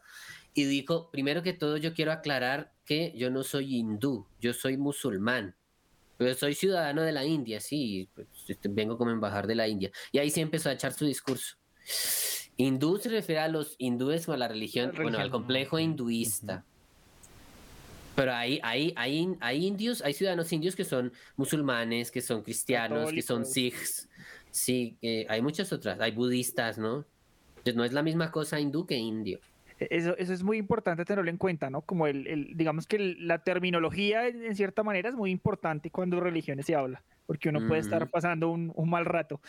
y dijo, primero que todo yo quiero aclarar que yo no soy hindú, yo soy musulmán. Pero soy ciudadano de la India, sí, pues, este, vengo como embajador de la India. Y ahí sí empezó a echar su discurso. Hindú se refiere a los hindúes o a la religión, bueno, al complejo hinduista. Pero hay, hay, hay, hay indios, hay ciudadanos indios que son musulmanes, que son cristianos, que son sikhs. Sí, eh, hay muchas otras, hay budistas, ¿no? Entonces, no es la misma cosa hindú que indio. E-, Eso, eso es muy importante tenerlo en cuenta, ¿no? Como el, el- digamos que el- la terminología en, en cierta manera es muy importante cuando religiones se habla, porque uno puede estar pasando un, un mal rato.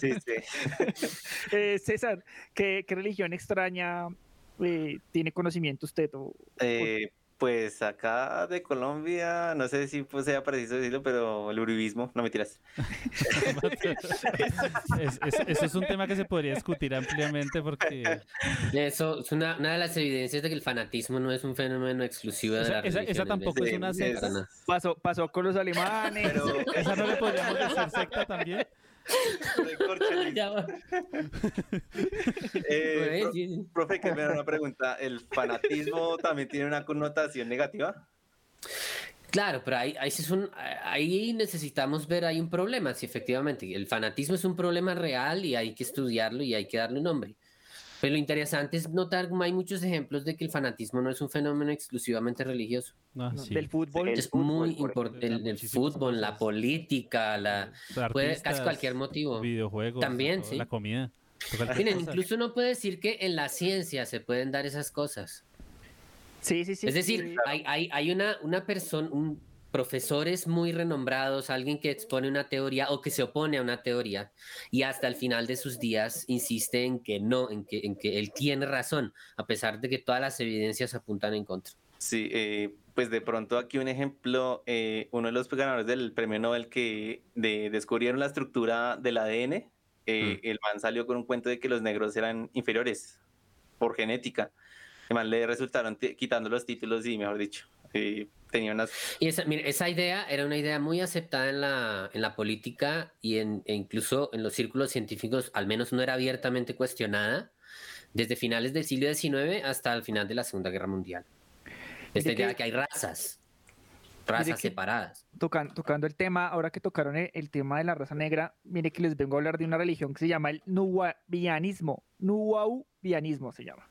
Sí, sí. Eh, César, ¿qué, qué religión extraña eh, tiene conocimiento usted? O, Eh, pues acá de Colombia, no sé si pues, sea preciso decirlo, pero el uribismo, no me tiras. Es- es- eso es un tema que se podría discutir ampliamente porque Eso es una, una de las evidencias de que el fanatismo no es un fenómeno exclusivo de Esa- la esa- religión. esa tampoco es una secta. pasó, pasó con los alemanes. esa no le podríamos decir secta también. Eh, pro- profe, que me da una pregunta. ¿El fanatismo también tiene una connotación negativa? Claro, pero ahí, ahí, sí es un- ahí necesitamos ver, hay un problema, sí, efectivamente. El fanatismo es un problema real y hay que estudiarlo y hay que darle un nombre. Pero lo interesante es notar como hay muchos ejemplos de que el fanatismo no es un fenómeno exclusivamente religioso. Ah, No, sí. Del fútbol. es fútbol, muy por importante. El, fútbol, la política, la, puede- casi Artistas, cualquier motivo. Videojuegos. También, sí. La comida. Miren, cosa. incluso uno puede decir que en la ciencia se pueden dar esas cosas. Sí, sí, sí. es decir, sí. hay, hay, hay una, una persona, un, profesores muy renombrados, alguien que expone una teoría o que se opone a una teoría y hasta el final de sus días insiste en que no, en que, en que él tiene razón, a pesar de que todas las evidencias apuntan en contra. Sí, eh, pues de pronto aquí un ejemplo, eh, uno de los ganadores del premio Nobel que de- descubrieron la estructura del ADN, eh, el man salió con un cuento de que los negros eran inferiores por genética. El man le resultaron quitando los títulos y, mejor dicho, eh, tenía unas... Y esa, idea era una idea muy aceptada en la, en la política y en, e incluso en los círculos científicos, al menos no era abiertamente cuestionada, desde finales del siglo XIX hasta el final de la Segunda Guerra Mundial. Esta idea que- de que hay razas, razas que- separadas. Tocan- tocando el tema, ahora que tocaron el, el tema de la raza negra, mire que les vengo a hablar de una religión que se llama el nuwabianismo. Nuwaubianismo se llama.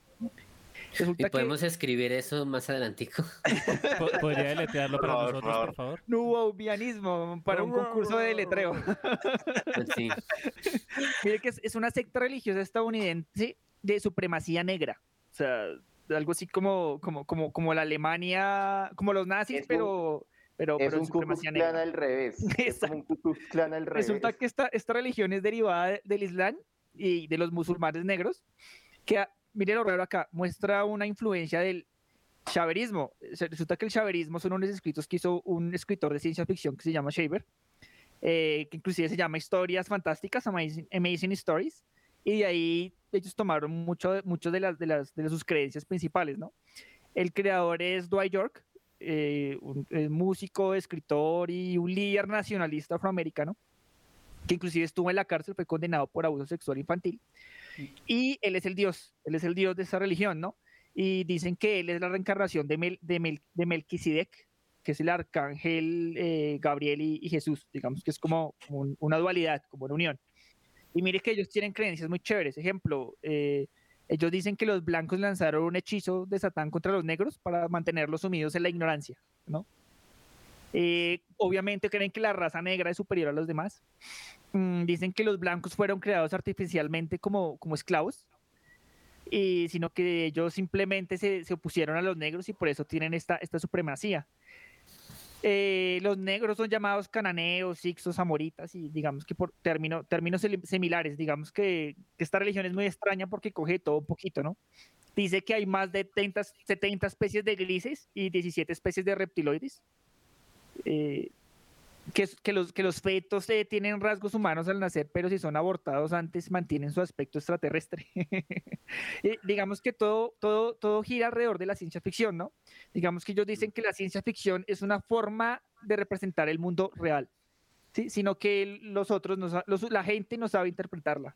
¿Y Resulta que podemos escribir eso más adelantico? Po- ¿Podría deletrearlo para Por favor, nosotros, por favor? nuwaubianismo para un concurso de letreo. Sí. Mire que es, es una secta religiosa estadounidense de supremacía negra. O sea, algo así como, como, como, como la Alemania, como los nazis, Es un- pero, pero, Es pero un supremacía negra. al revés. Es como un Klan al revés. Resulta que esta, esta religión es derivada de- del Islam y de los musulmanes negros, que, mire lo raro acá, muestra una influencia del chaverismo. Resulta que el chaverismo son unos escritos que hizo un escritor de ciencia ficción que se llama Shaver, eh, que inclusive se llama Historias Fantásticas, Amazing, Amazing Stories, y de ahí ellos tomaron mucho, de- las, de, las, de sus creencias principales, ¿no? El creador es Dwight York, eh, un eh, músico, escritor y un líder nacionalista afroamericano, que inclusive estuvo en la cárcel, fue condenado por abuso sexual infantil. Y él es el dios, él es el dios de esa religión, ¿no? Y dicen que él es la reencarnación de, Mel, de, Mel, de Melquisedec, que es el arcángel eh, Gabriel y, Jesús, digamos que es como un- una dualidad, como una unión. Y mire que ellos tienen creencias muy chéveres. Ejemplo, eh, ellos dicen que los blancos lanzaron un hechizo de Satán contra los negros para mantenerlos sumidos en la ignorancia, ¿no? Eh, obviamente creen que la raza negra es superior a los demás. Mm, dicen que los blancos fueron creados artificialmente como, como esclavos, y, sino que ellos simplemente se, se opusieron a los negros y por eso tienen esta, esta supremacía. Eh, los negros son llamados cananeos, sixos, amoritas y digamos que por término, términos similares, digamos que, esta religión es muy extraña porque coge todo un poquito, ¿no? Dice que hay más de 30, 70 especies de grises y 17 especies de reptiloides. Eh, que, los, que los fetos eh, tienen rasgos humanos al nacer, pero si son abortados antes mantienen su aspecto extraterrestre. Y digamos que todo, todo, todo gira alrededor de la ciencia ficción, ¿no? Digamos que ellos dicen que la ciencia ficción es una forma de representar el mundo real, ¿sí? sino que los otros, no los- la gente no sabe interpretarla.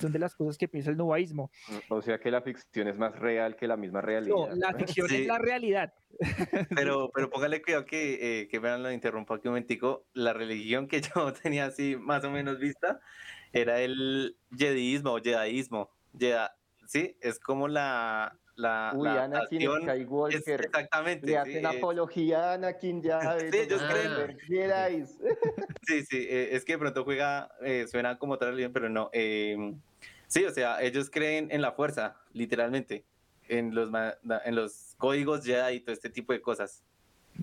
Son de las cosas que piensa el nubaísmo. O sea que la ficción es más real que la misma realidad. No, la ficción Sí. es la realidad. Pero, pero póngale cuidado que, eh, que me lo interrumpo aquí un momentico. La religión que yo tenía así más o menos vista era el jediismo o jedaísmo. Jeda- sí, es como la, la, Uy, la Anakin adaptación- Skywalker. es- exactamente. Le sí, hacen apología a Anakin ya. de Sí, ellos los creen-. Sí, sí, eh, es que de pronto juega, eh, suena como otra religión, pero no. eh, sí, o sea, ellos creen en la fuerza, literalmente, en los, en los códigos Jedi y todo este tipo de cosas.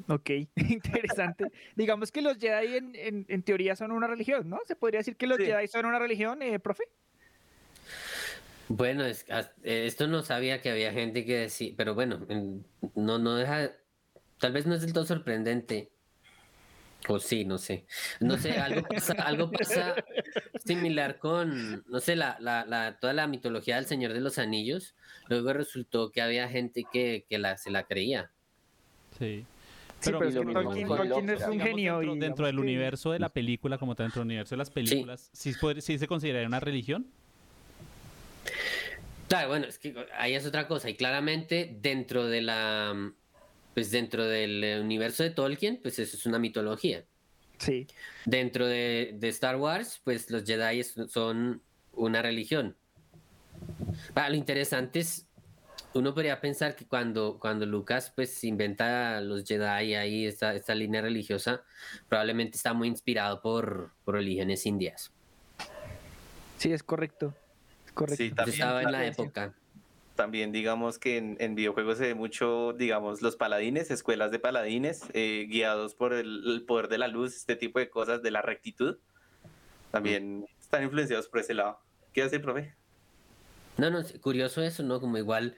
Ok, interesante. Digamos que los Jedi en, en- en teoría son una religión, ¿no? ¿Se podría decir que los Sí. Jedi son una religión, eh, profe? Bueno, es, eh, esto no sabía que había gente que decía, pero bueno, en- no, no deja, tal vez no es del todo sorprendente. O sí, no sé. No sé, algo pasa, algo pasa similar con, no sé, la, la, la, toda la mitología del Señor de los Anillos. Luego resultó que había gente que, que la, se la creía. Sí. Sí, pero es lo que Tolkien, con Tolkien es un genio. Dentro, y dentro del universo de la película, como tal, dentro del universo de las películas, ¿sí, puede- sí se consideraría una religión? Claro, bueno, es que ahí es otra cosa. Y claramente dentro de la, pues dentro del universo de Tolkien, pues eso es una mitología. Sí. Dentro de, de Star Wars, pues los Jedi son una religión. Ah, lo interesante es, uno podría pensar que cuando, cuando Lucas pues inventa los Jedi ahí, esta, esta línea religiosa, probablemente está muy inspirado por, por religiones indias. Sí, es correcto. Correcto. Sí, Yo también, estaba en la época. también digamos que en, en videojuegos se ve mucho, digamos, los paladines, escuelas de paladines, eh, guiados por el, el poder de la luz, este tipo de cosas, de la rectitud. También están influenciados por ese lado. ¿Qué hace, profe? No, no, es curioso eso, ¿no? Como igual,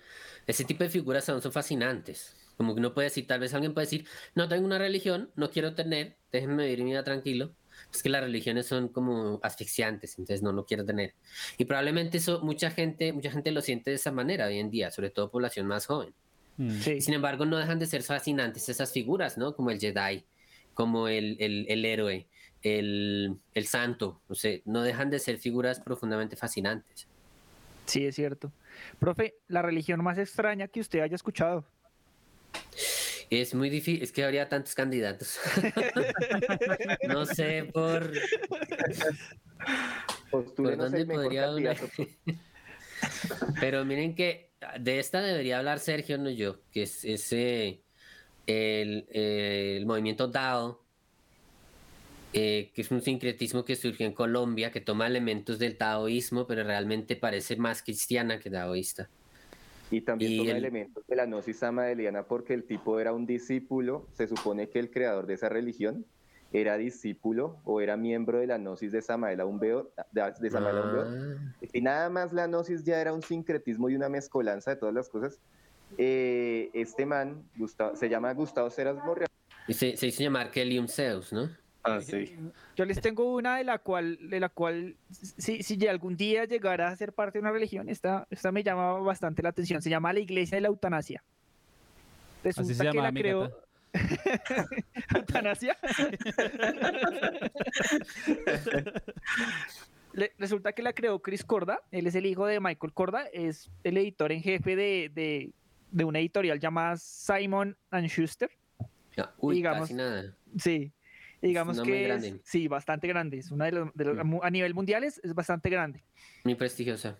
ese tipo de figuras aún son fascinantes. Como que uno puede decir, tal vez alguien puede decir, no tengo una religión, no quiero tener, déjenme vivir mi vida tranquilo. Es que las religiones son como asfixiantes, entonces no, no quiero tener. Y probablemente eso mucha gente, mucha gente lo siente de esa manera hoy en día, sobre todo población más joven. Mm. Sí. Sin embargo, no dejan de ser fascinantes esas figuras, ¿no? Como el Jedi, como el, el, el héroe, el, el santo, no sé, no dejan de ser figuras profundamente fascinantes. Sí, es cierto. Profe, la religión más extraña que usted haya escuchado. Es muy difícil, es que habría tantos candidatos. no sé por, por dónde podría hablar. candidato. Pero miren que de esta debería hablar Sergio, no yo, que es ese el, el movimiento Dao, eh, que es un sincretismo que surgió en Colombia, que toma elementos del taoísmo, pero realmente parece más cristiana que taoísta. Y también Y toma el- elementos de la gnosis samadeliana porque el tipo era un discípulo, se supone que el creador de esa religión era discípulo o era miembro de la gnosis de Samael Aun Weor- de, de Samael. Ah, Y nada más la gnosis ya era un sincretismo y una mezcolanza de todas las cosas. Eh, este man, Gustavo, se llama Gustavo Ceras Morreal. y se, se hizo llamar Kelium Zeus, ¿no? Ah, sí. Yo les tengo una de la cual, de la cual, si, si algún día llegara a ser parte de una religión, esta, esta me llama bastante la atención. Se llama la Iglesia de la Eutanasia. Así se Resulta que la creó. ¿Eutanasia? Le- Resulta que la creó Chris Corda, él es el hijo de Michael Corda, es el editor en jefe de, de, de una editorial llamada Simon and Schuster. Ah, Uy, Digamos- casi nada. Sí, digamos que es, sí, bastante grande. Es una de los, de los- Mm. a nivel mundial es, es bastante grande. Muy prestigiosa.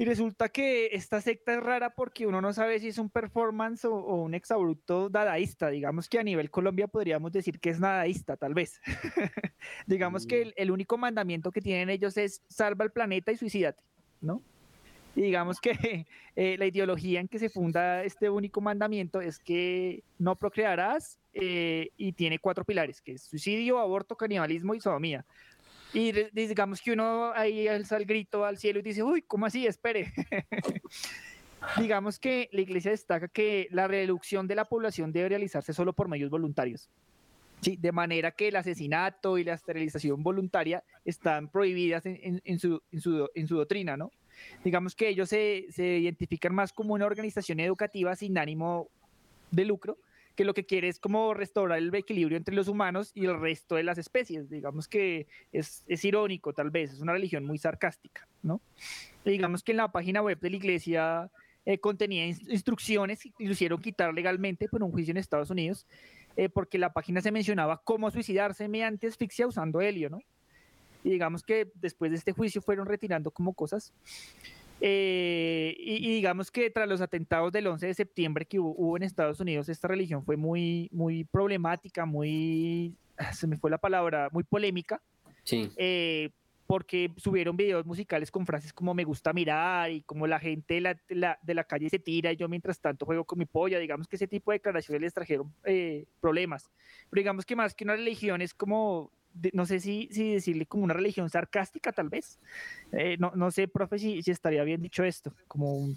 Y resulta que esta secta es rara porque uno no sabe si es un performance o, o un exabrupto dadaísta. Digamos que a nivel Colombia podríamos decir que es nadaísta, tal vez. Digamos que el, el único mandamiento que tienen ellos es salva el planeta y suicídate, ¿no? Digamos que eh, la ideología en que se funda este único mandamiento es que no procrearás eh, y tiene cuatro pilares, que es suicidio, aborto, canibalismo y sodomía. Y digamos que uno ahí alza el grito al cielo y dice, uy, ¿cómo así? Espere. digamos que la iglesia destaca que la reducción de la población debe realizarse solo por medios voluntarios. Sí, de manera que el asesinato y la esterilización voluntaria están prohibidas en, en- en su, en su doctrina, ¿no? Digamos que ellos se, se identifican más como una organización educativa sin ánimo de lucro, que lo que quiere es como restaurar el equilibrio entre los humanos y el resto de las especies. Digamos que es, es irónico, tal vez, es una religión muy sarcástica, ¿no? Digamos que en la página web de la iglesia eh, contenía ins- instrucciones y lo hicieron quitar legalmente por un juicio en Estados Unidos, eh, porque la página se mencionaba cómo suicidarse mediante asfixia usando helio, ¿no? Y digamos que después de este juicio fueron retirando como cosas. Eh, y, y digamos que tras los atentados del 11 de septiembre que hubo, hubo en Estados Unidos, esta religión fue muy, muy problemática, muy, ah, se me fue la palabra, muy polémica, Sí. eh, porque subieron videos musicales con frases como me gusta mirar y como la gente de la, de la, de la calle se tira y yo mientras tanto juego con mi polla, digamos que ese tipo de declaraciones les trajeron eh, problemas. Pero digamos que más que una religión es como, de- no sé si, si decirle como una religión sarcástica tal vez. Eh, no, no sé, profe, si, si estaría bien dicho esto, como un-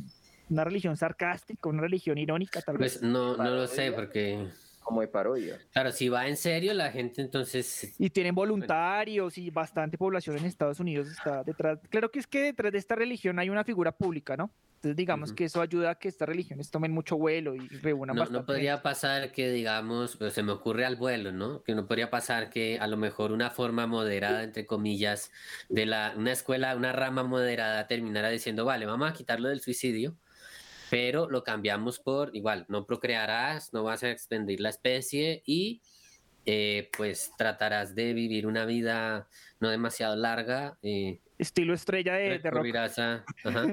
una religión sarcástica, una religión irónica tal Pues vez. no, no lo sé, porque. Como de parodia. Claro, si va en serio, la gente entonces. Y tienen voluntarios y bastante población en Estados Unidos está detrás. Claro que es que detrás de esta religión hay una figura pública, ¿no? Entonces digamos que eso ayuda a que estas religiones tomen mucho vuelo y reúnan No, bastante. no podría pasar que, digamos, pues, se me ocurre al vuelo, ¿no? Que no podría pasar que a lo mejor una forma moderada, entre comillas, de la, una escuela, una rama moderada terminara diciendo, vale, vamos a quitarlo del suicidio, pero lo cambiamos por, igual, no procrearás, no vas a expandir la especie y eh, pues tratarás de vivir una vida no demasiado larga. eh, Estilo estrella de, de rock. ajá,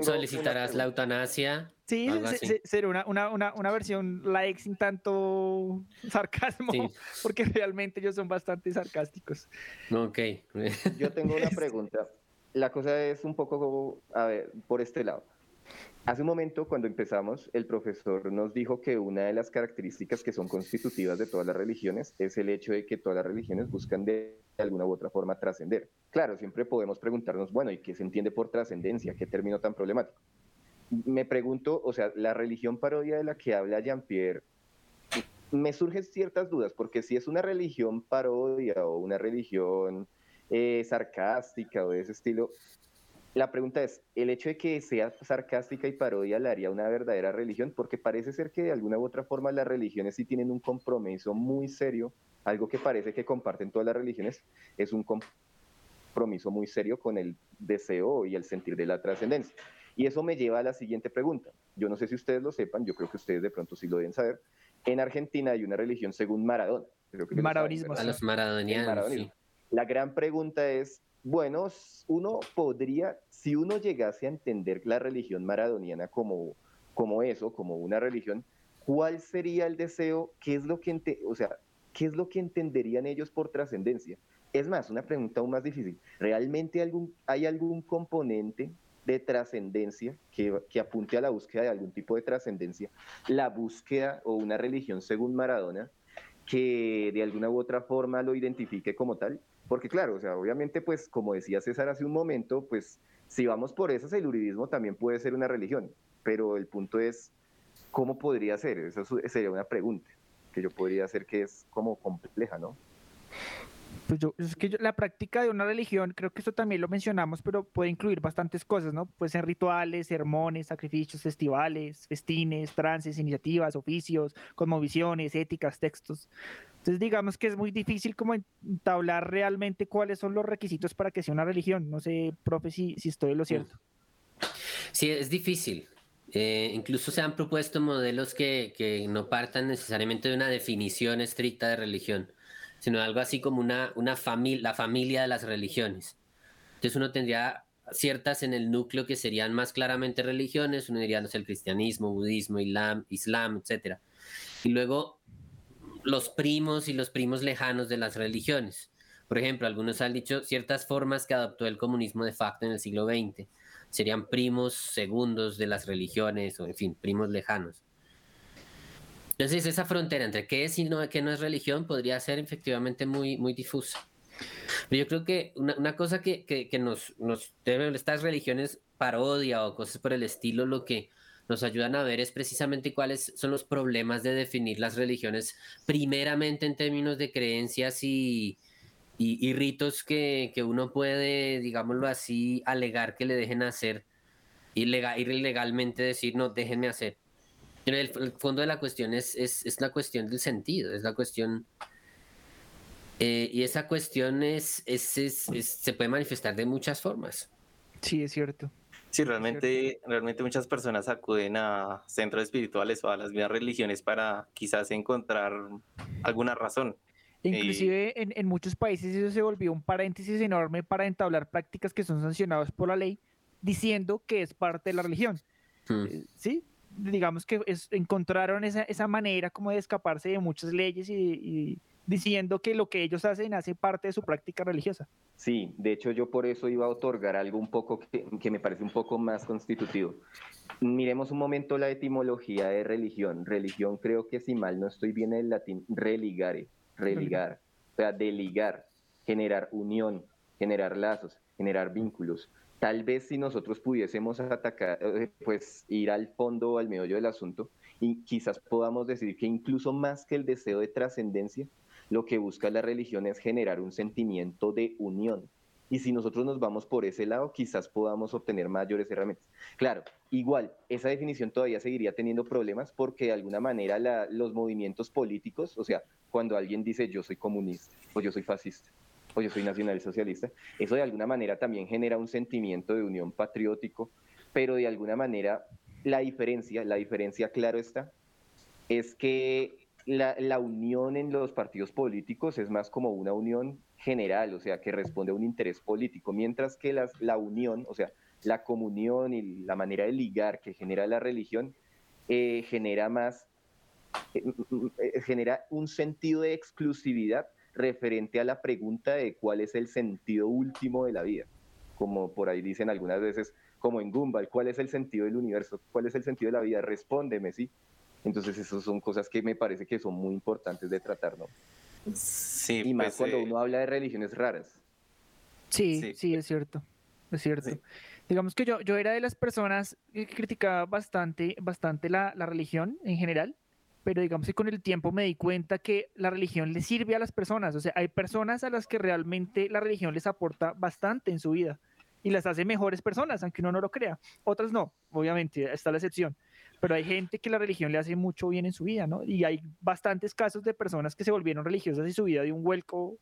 solicitarás la eutanasia. Sí, será una, una, una, una versión like sin tanto sarcasmo, Sí. porque realmente ellos son bastante sarcásticos. Ok. Yo tengo una pregunta. La cosa es un poco, a ver, por este lado. Hace un momento, cuando empezamos, el profesor nos dijo que una de las características que son constitutivas de todas las religiones es el hecho de que todas las religiones buscan de alguna u otra forma trascender. Claro, siempre podemos preguntarnos, bueno, ¿y qué se entiende por trascendencia? ¿Qué término tan problemático? Me pregunto, o sea, la religión parodia de la que habla Jean-Pierre, me surgen ciertas dudas, porque si es una religión parodia o una religión eh, sarcástica o de ese estilo, la pregunta es, ¿el hecho de que sea sarcástica y parodia la haría una verdadera religión? Porque parece ser que de alguna u otra forma las religiones sí tienen un compromiso muy serio, algo que parece que comparten todas las religiones, es un compromiso muy serio con el deseo y el sentir de la trascendencia. Y eso me lleva a la siguiente pregunta. Yo no sé si ustedes lo sepan, yo creo que ustedes de pronto sí lo deben saber. En Argentina hay una religión según Maradona. Creo que lo saben, Maradonismo, ¿verdad? A los maradonianos. sí. La gran pregunta es, bueno, uno podría, si uno llegase a entender la religión maradoniana como, como eso, como una religión, ¿cuál sería el deseo? ¿Qué es lo que, ente- o sea, qué es lo que entenderían ellos por trascendencia? Es más, una pregunta aún más difícil. ¿Realmente algún, hay algún componente de trascendencia que, que apunte a la búsqueda de algún tipo de trascendencia? La búsqueda o una religión según Maradona que de alguna u otra forma lo identifique como tal. Porque claro, o sea, obviamente, pues como decía César hace un momento, pues si vamos por eso, el juridismo también puede ser una religión, pero el punto es, ¿cómo podría ser? Esa sería una pregunta que yo podría hacer que es como compleja, ¿no? Pues yo, es que la práctica de una religión, creo que eso también lo mencionamos, pero puede incluir bastantes cosas, ¿no? Puede ser rituales, sermones, sacrificios, festivales, festines, trances, iniciativas, oficios, cosmovisiones, éticas, textos. Entonces digamos que es muy difícil como entablar realmente cuáles son los requisitos para que sea una religión. No sé, profe, si, estoy en lo cierto. Sí, es difícil. Eh, incluso se han propuesto modelos que, no partan necesariamente de una definición estricta de religión, sino algo así como una, familia, la familia de las religiones. Entonces uno tendría ciertas en el núcleo que serían más claramente religiones, uno diría, no sé, el cristianismo, budismo, islam, islam, etc. Y luego los primos y los primos lejanos de las religiones. Por ejemplo, algunos han dicho ciertas formas que adoptó el comunismo de facto en el siglo XX. Serían primos segundos de las religiones, o en fin, primos lejanos. Entonces, esa frontera entre qué es y no, qué no es religión podría ser efectivamente muy, muy difusa. Pero yo creo que una, cosa que, que, nos, nos deben estas religiones parodia o cosas por el estilo, lo que nos ayudan a ver es precisamente cuáles son los problemas de definir las religiones, primeramente en términos de creencias y, y, ritos que, que, uno puede, digámoslo así, alegar que le dejen hacer y ilegalmente decir, no, déjenme hacer. El, el fondo de la cuestión es, es, es la cuestión del sentido, es la cuestión eh, y esa cuestión es, es, se puede manifestar de muchas formas. Sí, es cierto. Sí, realmente, realmente muchas personas acuden a centros espirituales o a las mismas religiones para quizás encontrar alguna razón. Inclusive en, en, muchos países eso se volvió un paréntesis enorme para entablar prácticas que son sancionadas por la ley, diciendo que es parte de la religión. Hmm. Eh, sí, digamos que encontraron esa, esa, manera como de escaparse de muchas leyes y, diciendo que lo que ellos hacen hace parte de su práctica religiosa. Sí, de hecho yo por eso iba a otorgar algo un poco que, me parece un poco más constitutivo. Miremos un momento la etimología de religión. Religión creo que si mal no estoy bien en el latín, religare, religar, o sea, deligar, generar unión, generar lazos, generar vínculos. Tal vez si nosotros pudiésemos atacar, eh, pues ir al fondo, al meollo del asunto, y quizás podamos decir que incluso más que el deseo de trascendencia, lo que busca la religión es generar un sentimiento de unión. Y si nosotros nos vamos por ese lado, quizás podamos obtener mayores herramientas. Claro, igual, esa definición todavía seguiría teniendo problemas porque de alguna manera los movimientos políticos, o sea, cuando alguien dice yo soy comunista o yo soy fascista o yo soy nacionalsocialista, eso de alguna manera también genera un sentimiento de unión patriótico, pero de alguna manera la diferencia, la diferencia claro está, es que la, unión en los partidos políticos es más como una unión general, o sea, que responde a un interés político, mientras que la unión, o sea, la comunión y la manera de ligar que genera la religión, eh, genera más, eh, eh, genera un sentido de exclusividad referente a la pregunta de cuál es el sentido último de la vida. Como por ahí dicen algunas veces, como en Gumball, ¿cuál es el sentido del universo? ¿Cuál es el sentido de la vida? Respóndeme, ¿sí? Entonces, esas son cosas que me parece que son muy importantes de tratar, ¿no? Sí, y más pues, cuando eh, uno habla de religiones raras. Sí, sí, es cierto. Es cierto. Digamos que yo, yo era de las personas que criticaba bastante, bastante la, la religión en general, pero digamos que con el tiempo me di cuenta que la religión le sirve a las personas. O sea, hay personas a las que realmente la religión les aporta bastante en su vida y las hace mejores personas, aunque uno no lo crea. Otras no, obviamente, está la excepción pero hay gente que la religión le hace mucho bien en su vida, ¿no? Y hay bastantes casos de personas que se volvieron religiosas y su vida dio un vuelco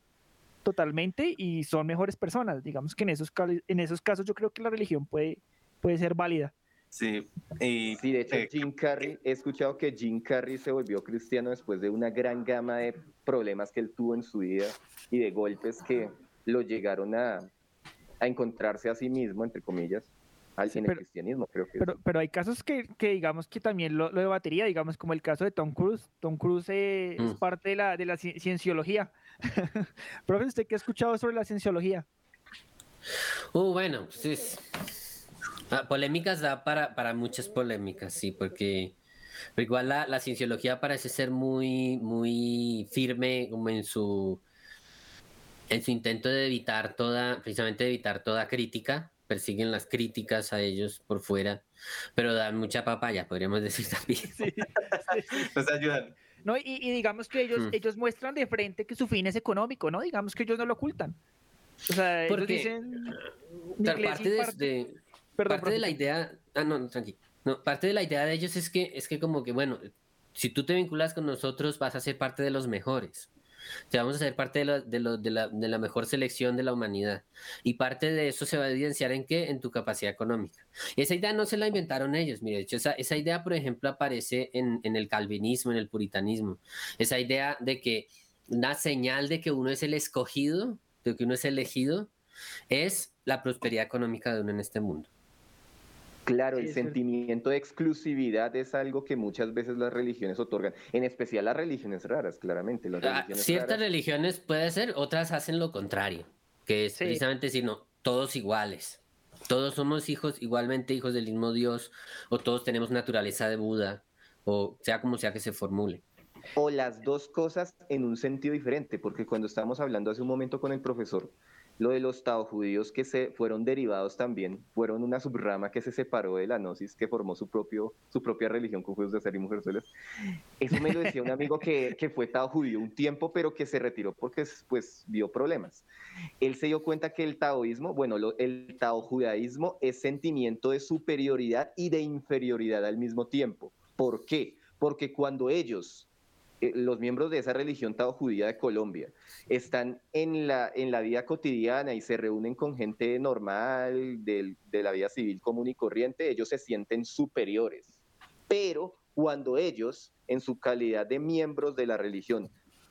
totalmente y son mejores personas. Digamos que en esos, en esos casos yo creo que la religión puede, puede ser válida. Sí, y, sí, de hecho eh, Jim Carrey, he escuchado que Jim Carrey se volvió cristiano después de una gran gama de problemas que él tuvo en su vida y de golpes que lo llegaron a, a encontrarse a sí mismo, entre comillas al pero, cristianismo, creo que. Pero, pero hay casos que, que, digamos que también lo, lo debatería, digamos como el caso de Tom Cruise. Tom Cruise eh, es mm. parte de la, de la cienciología. Profe, ¿usted qué ha escuchado sobre la cienciología? Uh, bueno, sí. Ah, polémicas da para, para muchas polémicas, sí, porque igual la, la cienciología parece ser muy, muy firme como en su en su intento de evitar toda, precisamente de evitar toda crítica persiguen las críticas a ellos por fuera, pero dan mucha papaya, podríamos decir también. Sí, Nos ayudan. No, y, y, digamos que ellos, hmm. ellos muestran de frente que su fin es económico, ¿no? Digamos que ellos no lo ocultan. O sea, ellos dicen... parte de, parte de la idea... Ah, no, tranquilo. No, parte de la idea de ellos es que, es que como que, bueno, si tú te vinculas con nosotros vas a ser parte de los mejores. Te vamos a ser parte de la, de, la, mejor selección de la humanidad. Y parte de eso se va a evidenciar en qué? En tu capacidad económica. Y esa idea no se la inventaron ellos. Mire, de esa, esa idea, por ejemplo, aparece en, en el calvinismo, en el puritanismo. Esa idea de que una señal de que uno es el escogido, de que uno es elegido, es la prosperidad económica de uno en este mundo. Claro, el sentimiento de exclusividad es algo que muchas veces las religiones otorgan, en especial las religiones raras, claramente. Las Ah, religiones Ciertas raras- religiones puede ser, otras hacen lo contrario, que es precisamente decir, no, todos iguales. Todos somos hijos, igualmente hijos del mismo Dios, o todos tenemos naturaleza de Buda, o sea como sea que se formule. O las dos cosas en un sentido diferente, porque cuando estábamos hablando hace un momento con el profesor, lo de los Tao judíos que se fueron derivados también, fueron una subrama que se separó de la Gnosis, que formó su, propio, su propia religión con judíos de ser y mujerzuelas. Eso me lo decía un amigo que, que fue Tao judío un tiempo, pero que se retiró porque pues vio problemas. Él se dio cuenta que el taoísmo, bueno, el tao judaísmo es sentimiento de superioridad y de inferioridad al mismo tiempo. ¿Por qué? Porque cuando ellos eh, los miembros de esa religión tao judía de Colombia están en la, en la vida cotidiana y se reúnen con gente normal del- de la vida civil común y corriente, ellos se sienten superiores. Pero cuando ellos, en su calidad de miembros de la religión,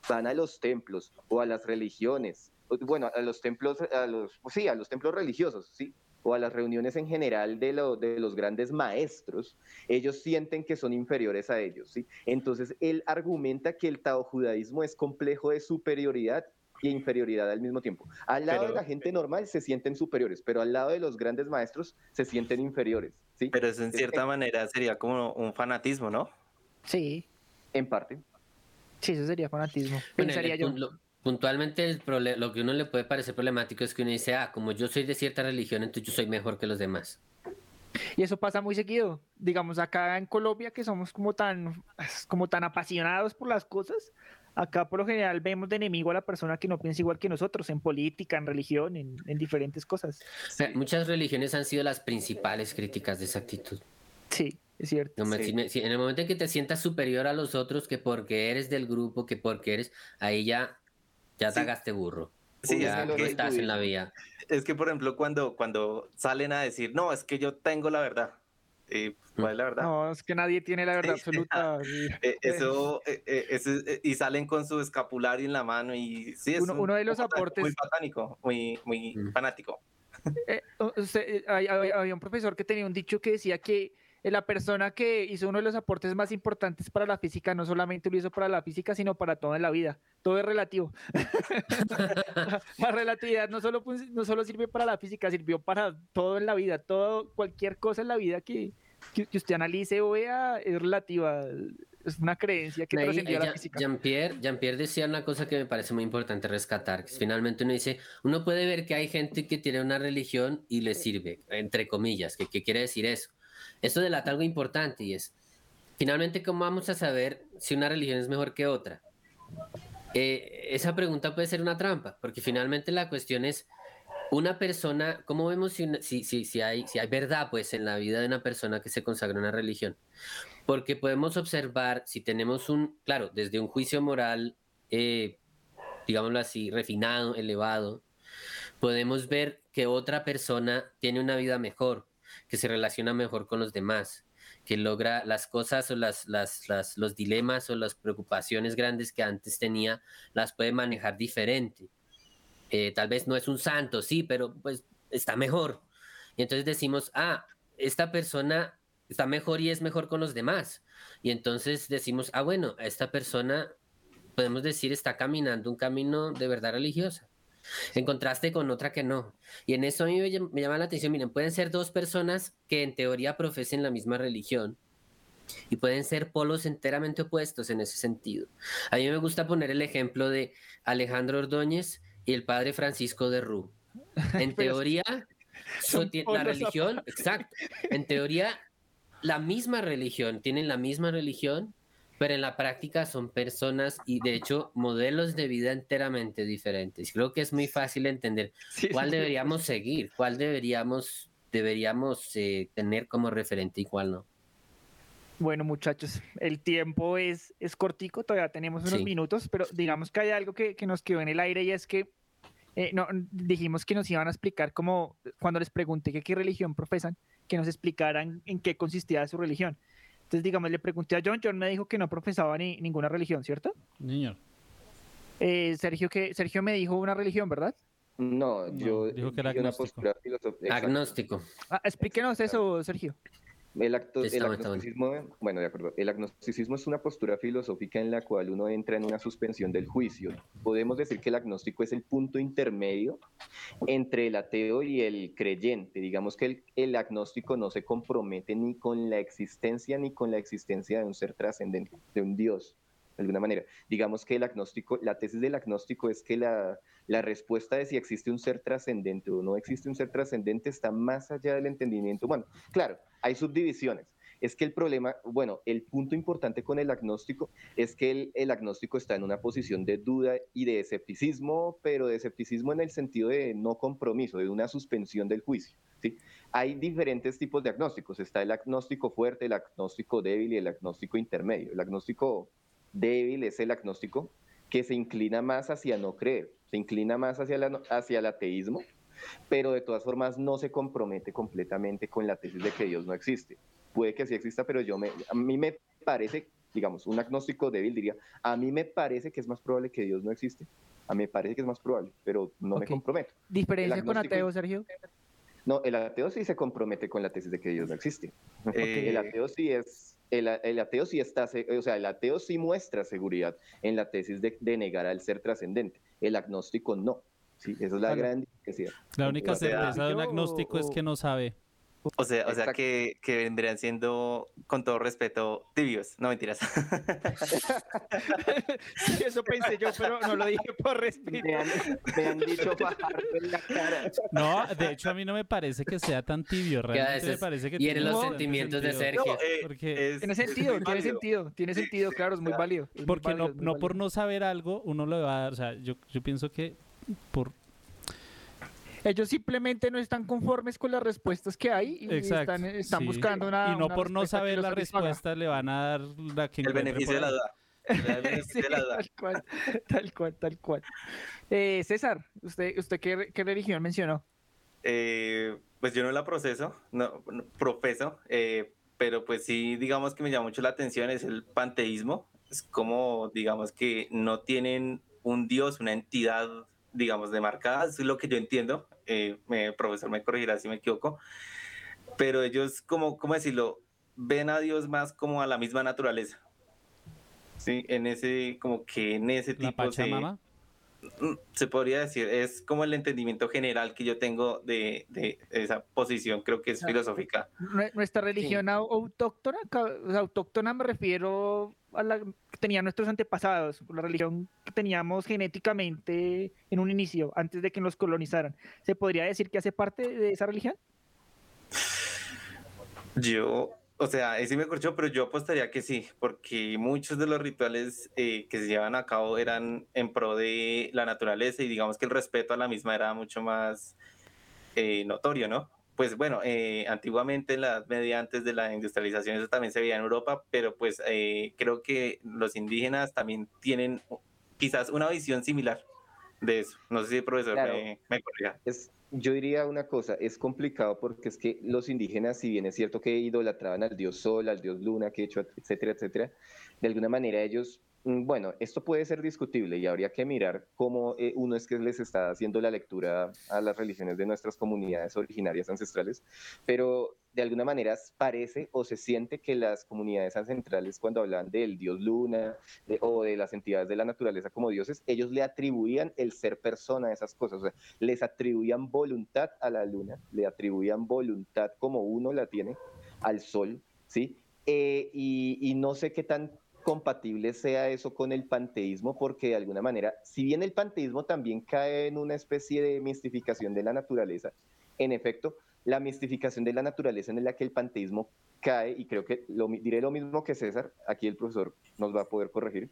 van a los templos o a las religiones, bueno, a los templos, a los, sí, a los templos religiosos, sí, o a las reuniones en general de, lo- de los grandes maestros, ellos sienten que son inferiores a ellos, ¿sí? Entonces, él argumenta que el taojudaísmo es complejo de superioridad y inferioridad al mismo tiempo. Al lado Pero- de la gente normal se sienten superiores, pero al lado de los grandes maestros se sienten inferiores, ¿sí? Pero eso en cierta manera sería como un fanatismo, ¿no? Sí. En parte. Sí, eso sería fanatismo. Bueno, Pensaría el yo. lo- puntualmente el lo que uno le puede parecer problemático es que uno dice, ah, como yo soy de cierta religión, entonces yo soy mejor que los demás. Y eso pasa muy seguido. Digamos, acá en Colombia, que somos como tan, como tan apasionados por las cosas, acá por lo general vemos de enemigo a la persona que no piensa igual que nosotros, en política, en religión, en, en diferentes cosas. O sea, muchas religiones han sido las principales críticas de esa actitud. Sí, es cierto. No me- Sí. si me- si en el momento en que te sientas superior a los otros, que porque eres del grupo, que porque eres, ahí ya, ya te Sí. hagaste burro. Sí, ya es no que- estás en la vía. Es que, por ejemplo, cuando, cuando salen a decir, no, es que yo tengo la verdad. Eh, ¿Cuál es la verdad? No, es que nadie tiene la verdad absoluta. Eh, eso, eh, eh, eso es- eh, y salen con su escapulario en la mano y sí, es Uno- un- uno de los muy aportes- satánico, muy, muy fanático. Eh, usted, eh, hay- hay- había un profesor que tenía un dicho que decía que la persona que hizo uno de los aportes más importantes para la física no solamente lo hizo para la física, sino para todo en la vida. Todo es relativo. la relatividad no solo, no solo sirve para la física, sirvió para todo en la vida. Todo, cualquier cosa en la vida que, que, usted analice o vea es relativa. Es una creencia que trascendió la Jean- física. Jean-Pierre, Jean-Pierre decía una cosa que me parece muy importante rescatar, que finalmente uno dice, uno puede ver que hay gente que tiene una religión y le sirve, entre comillas, que, que quiere decir eso. Eso delata algo importante y es, finalmente, ¿cómo vamos a saber si una religión es mejor que otra? Eh, esa pregunta puede ser una trampa, porque finalmente la cuestión es, una persona, ¿cómo vemos si, si, si, si hay, si hay verdad pues en la vida de una persona que se consagra a una religión? Porque podemos observar si tenemos un, claro, desde un juicio moral, eh, digámoslo así, refinado, elevado, podemos ver que otra persona tiene una vida mejor, que se relaciona mejor con los demás, que logra las cosas o las, los dilemas o las preocupaciones grandes que antes tenía, las puede manejar diferente. Eh, tal vez no es un santo, sí, pero pues está mejor. Y entonces decimos, ah, esta persona está mejor y es mejor con los demás. Y entonces decimos, ah, bueno, esta persona, podemos decir, está caminando un camino de verdad religiosa. En contraste con otra que no. Y en eso a mí me, me llama la atención, miren, pueden ser dos personas que en teoría profesen la misma religión y pueden ser polos enteramente opuestos en ese sentido. A mí me gusta poner el ejemplo de Alejandro Ordóñez y el padre Francisco de Rú. En teoría, so- la religión, exacto, en teoría, la misma religión, tienen la misma religión, pero en la práctica son personas y de hecho modelos de vida enteramente diferentes. Creo que es muy fácil entender Sí, cuál sí. deberíamos seguir, cuál deberíamos, deberíamos eh, tener como referente y cuál no. Bueno, muchachos, el tiempo es, es cortico, todavía tenemos unos Sí. minutos, pero digamos que hay algo que, que nos quedó en el aire y es que eh, no, dijimos que nos iban a explicar como cuando les pregunté que qué religión profesan, que nos explicaran en qué consistía su religión. Entonces, digamos, le pregunté a John, John me dijo que no profesaba ni, ninguna religión, ¿cierto? Señor. Eh, Sergio, que, Sergio me dijo una religión, ¿verdad? No, yo dijo que era una agnóstico. Agnóstico. Ah, explíquenos eso, Sergio. El, acto- el bien, agnosticismo, bueno, de acuerdo. El agnosticismo es una postura filosófica en la cual uno entra en una suspensión del juicio. Podemos decir que el agnóstico es el punto intermedio entre el ateo y el creyente. Digamos que el, el agnóstico no se compromete ni con la existencia ni con la existencia de un ser trascendente, de un Dios, de alguna manera. Digamos que el agnóstico, la tesis del agnóstico es que la, la respuesta de si existe un ser trascendente o no existe un ser trascendente está más allá del entendimiento humano. Claro, hay subdivisiones. Es que el problema, bueno, el punto importante con el agnóstico es que el, agnóstico está en una posición de duda y de escepticismo, pero de escepticismo en el sentido de no compromiso, de una suspensión del juicio. ¿sí? Hay diferentes tipos de agnósticos. Está el agnóstico fuerte, el agnóstico débil y el agnóstico intermedio. El agnóstico débil es el agnóstico que se inclina más hacia no creer, se inclina más hacia, la, hacia el ateísmo, pero de todas formas no se compromete completamente con la tesis de que Dios no existe. Puede que sí exista, pero yo me, a mí me parece, digamos, un agnóstico débil diría, a mí me parece que es más probable que Dios no existe. A mí me parece que es más probable, pero no me comprometo. Diferencia con ateo, Sergio. No, el ateo sí se compromete con la tesis de que Dios no existe. Eh, El ateo sí es, el, a- el ateo sí está, o sea, el ateo sí muestra seguridad en la tesis de, de negar al ser trascendente. El agnóstico no. Sí, esa es la Vale. gran diferencia. La única certeza de un agnóstico es que no sabe. O sea, o sea que, que vendrían siendo, con todo respeto, tibios. No mentiras. Sí, eso pensé yo, pero no lo dije por respeto. Me han, me han dicho bajar en la cara. No, de hecho a mí no me parece que sea tan tibio. Realmente me parece que hiere tiene los sentimientos de. Sergio. eh, Porque- es- Tiene sentido, tiene válido. sentido, tiene sentido, claro, es muy válido. es muy Porque válido, no, muy no por no saber algo, uno le va a dar, o sea, yo, yo pienso que por... Ellos simplemente no están conformes con las respuestas que hay y Exacto. están, están sí. buscando una. Y no una por no saber la satisfaga. respuesta le van a dar la que El beneficio de la duda. El beneficio Sí, de la duda. tal cual, tal cual, tal cual. Eh, César, ¿usted, usted qué, re- qué religión mencionó? Eh, pues yo no la proceso, no, no profeso, eh, pero pues sí, digamos que me llama mucho la atención es el panteísmo. Es como, digamos que no tienen un dios, una entidad, digamos, demarcada, eso es lo que yo entiendo. Eh, me, profesor me corregirá si me equivoco, pero ellos, como, ¿cómo decirlo? Ven a Dios más como a la misma naturaleza. Sí, en ese, como que en ese La tipo de Pachamama. Mm, se podría decir, es como el entendimiento general que yo tengo de, de esa posición, creo que es filosófica. Nue- Nuestra religión au- autóctona, autóctona me refiero que tenían nuestros antepasados, la religión que teníamos genéticamente en un inicio, antes de que nos colonizaran. ¿Se podría decir que hace parte de esa religión? Yo, o sea, ese me corchó, pero yo apostaría que sí, porque muchos de los rituales eh, que se llevan a cabo eran en pro de la naturaleza y digamos que el respeto a la misma era mucho más eh, notorio, ¿no? Pues bueno, eh, antiguamente en la Edad Media, antes de la industrialización, eso también se veía en Europa, pero pues eh, creo que los indígenas también tienen quizás una visión similar de eso. No sé si el profesor Claro. me, me corrija. Es, yo diría una cosa, es complicado porque es que los indígenas, si bien es cierto que idolatraban al dios sol, al dios luna, que hecho, etcétera, etcétera, de alguna manera ellos, bueno, esto puede ser discutible y habría que mirar cómo eh, uno es que les está haciendo la lectura a las religiones de nuestras comunidades originarias ancestrales, pero de alguna manera parece o se siente que las comunidades ancestrales cuando hablan del dios luna o de las entidades de la naturaleza como dioses, ellos le atribuían el ser persona a esas cosas, o sea, les atribuían voluntad a la luna, le atribuían voluntad como uno la tiene al sol, ¿sí? Eh, y, y no sé qué tan compatible sea eso con el panteísmo, porque de alguna manera, si bien el panteísmo también cae en una especie de mistificación de la naturaleza, en efecto, la mistificación de la naturaleza en la que el panteísmo cae, y creo que lo, diré lo mismo que César, aquí el profesor nos va a poder corregir,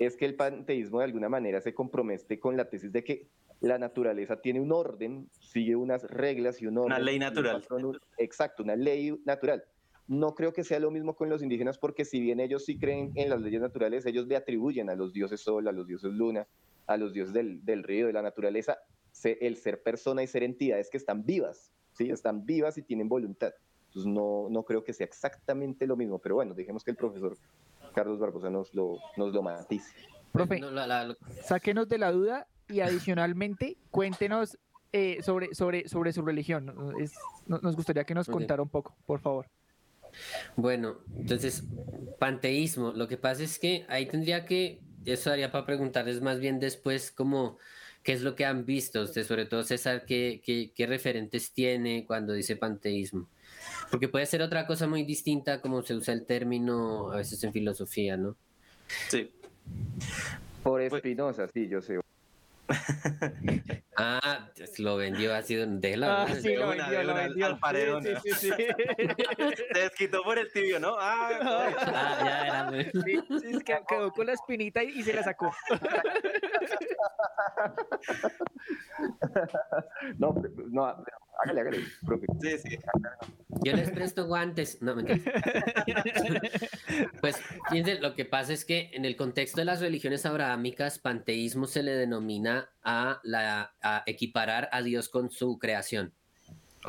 es que el panteísmo de alguna manera se compromete con la tesis de que la naturaleza tiene un orden, sigue unas reglas y un orden. ley y un natural. patrón, exacto, una ley natural. No creo que sea lo mismo con los indígenas porque si bien ellos sí creen en las leyes naturales, ellos le atribuyen a los dioses sol, a los dioses luna, a los dioses del, del río, de la naturaleza, se- el ser persona y ser entidades que están vivas, ¿sí? Están vivas y tienen voluntad. Entonces no, no creo que sea exactamente lo mismo, pero bueno, dejemos que el profesor Carlos Barbosa nos lo, nos lo matice. Profe, No, la- la- sáquenos de la duda y adicionalmente cuéntenos eh, sobre, sobre, sobre su religión. Es- nos gustaría que nos contara un poco, por favor. Bueno, entonces, panteísmo. Lo que pasa es que ahí tendría que, eso daría para preguntarles más bien después como qué es lo que han visto ustedes, sobre todo César, qué, qué, qué referentes tiene cuando dice panteísmo. Porque puede ser otra cosa muy distinta como se usa el término a veces en filosofía, ¿no? Sí. Por Espinosa, sí, yo sé. Ah, lo vendió así de la Ah, sí, lo vendió, lo vendió. Sí, sí, sí, sí. Se desquitó por el tibio, ¿no? Ah, Ah, ya era muy- Sí, sí, es que quedó con la espinita y, y se la sacó. No, pero- no, hágale, hágale, profe. Sí, sí. Yo les presto guantes. No, mentira. Pues fíjense, lo que pasa es que en el contexto de las religiones abrahámicas, panteísmo se le denomina a, la, a equiparar a Dios con su creación.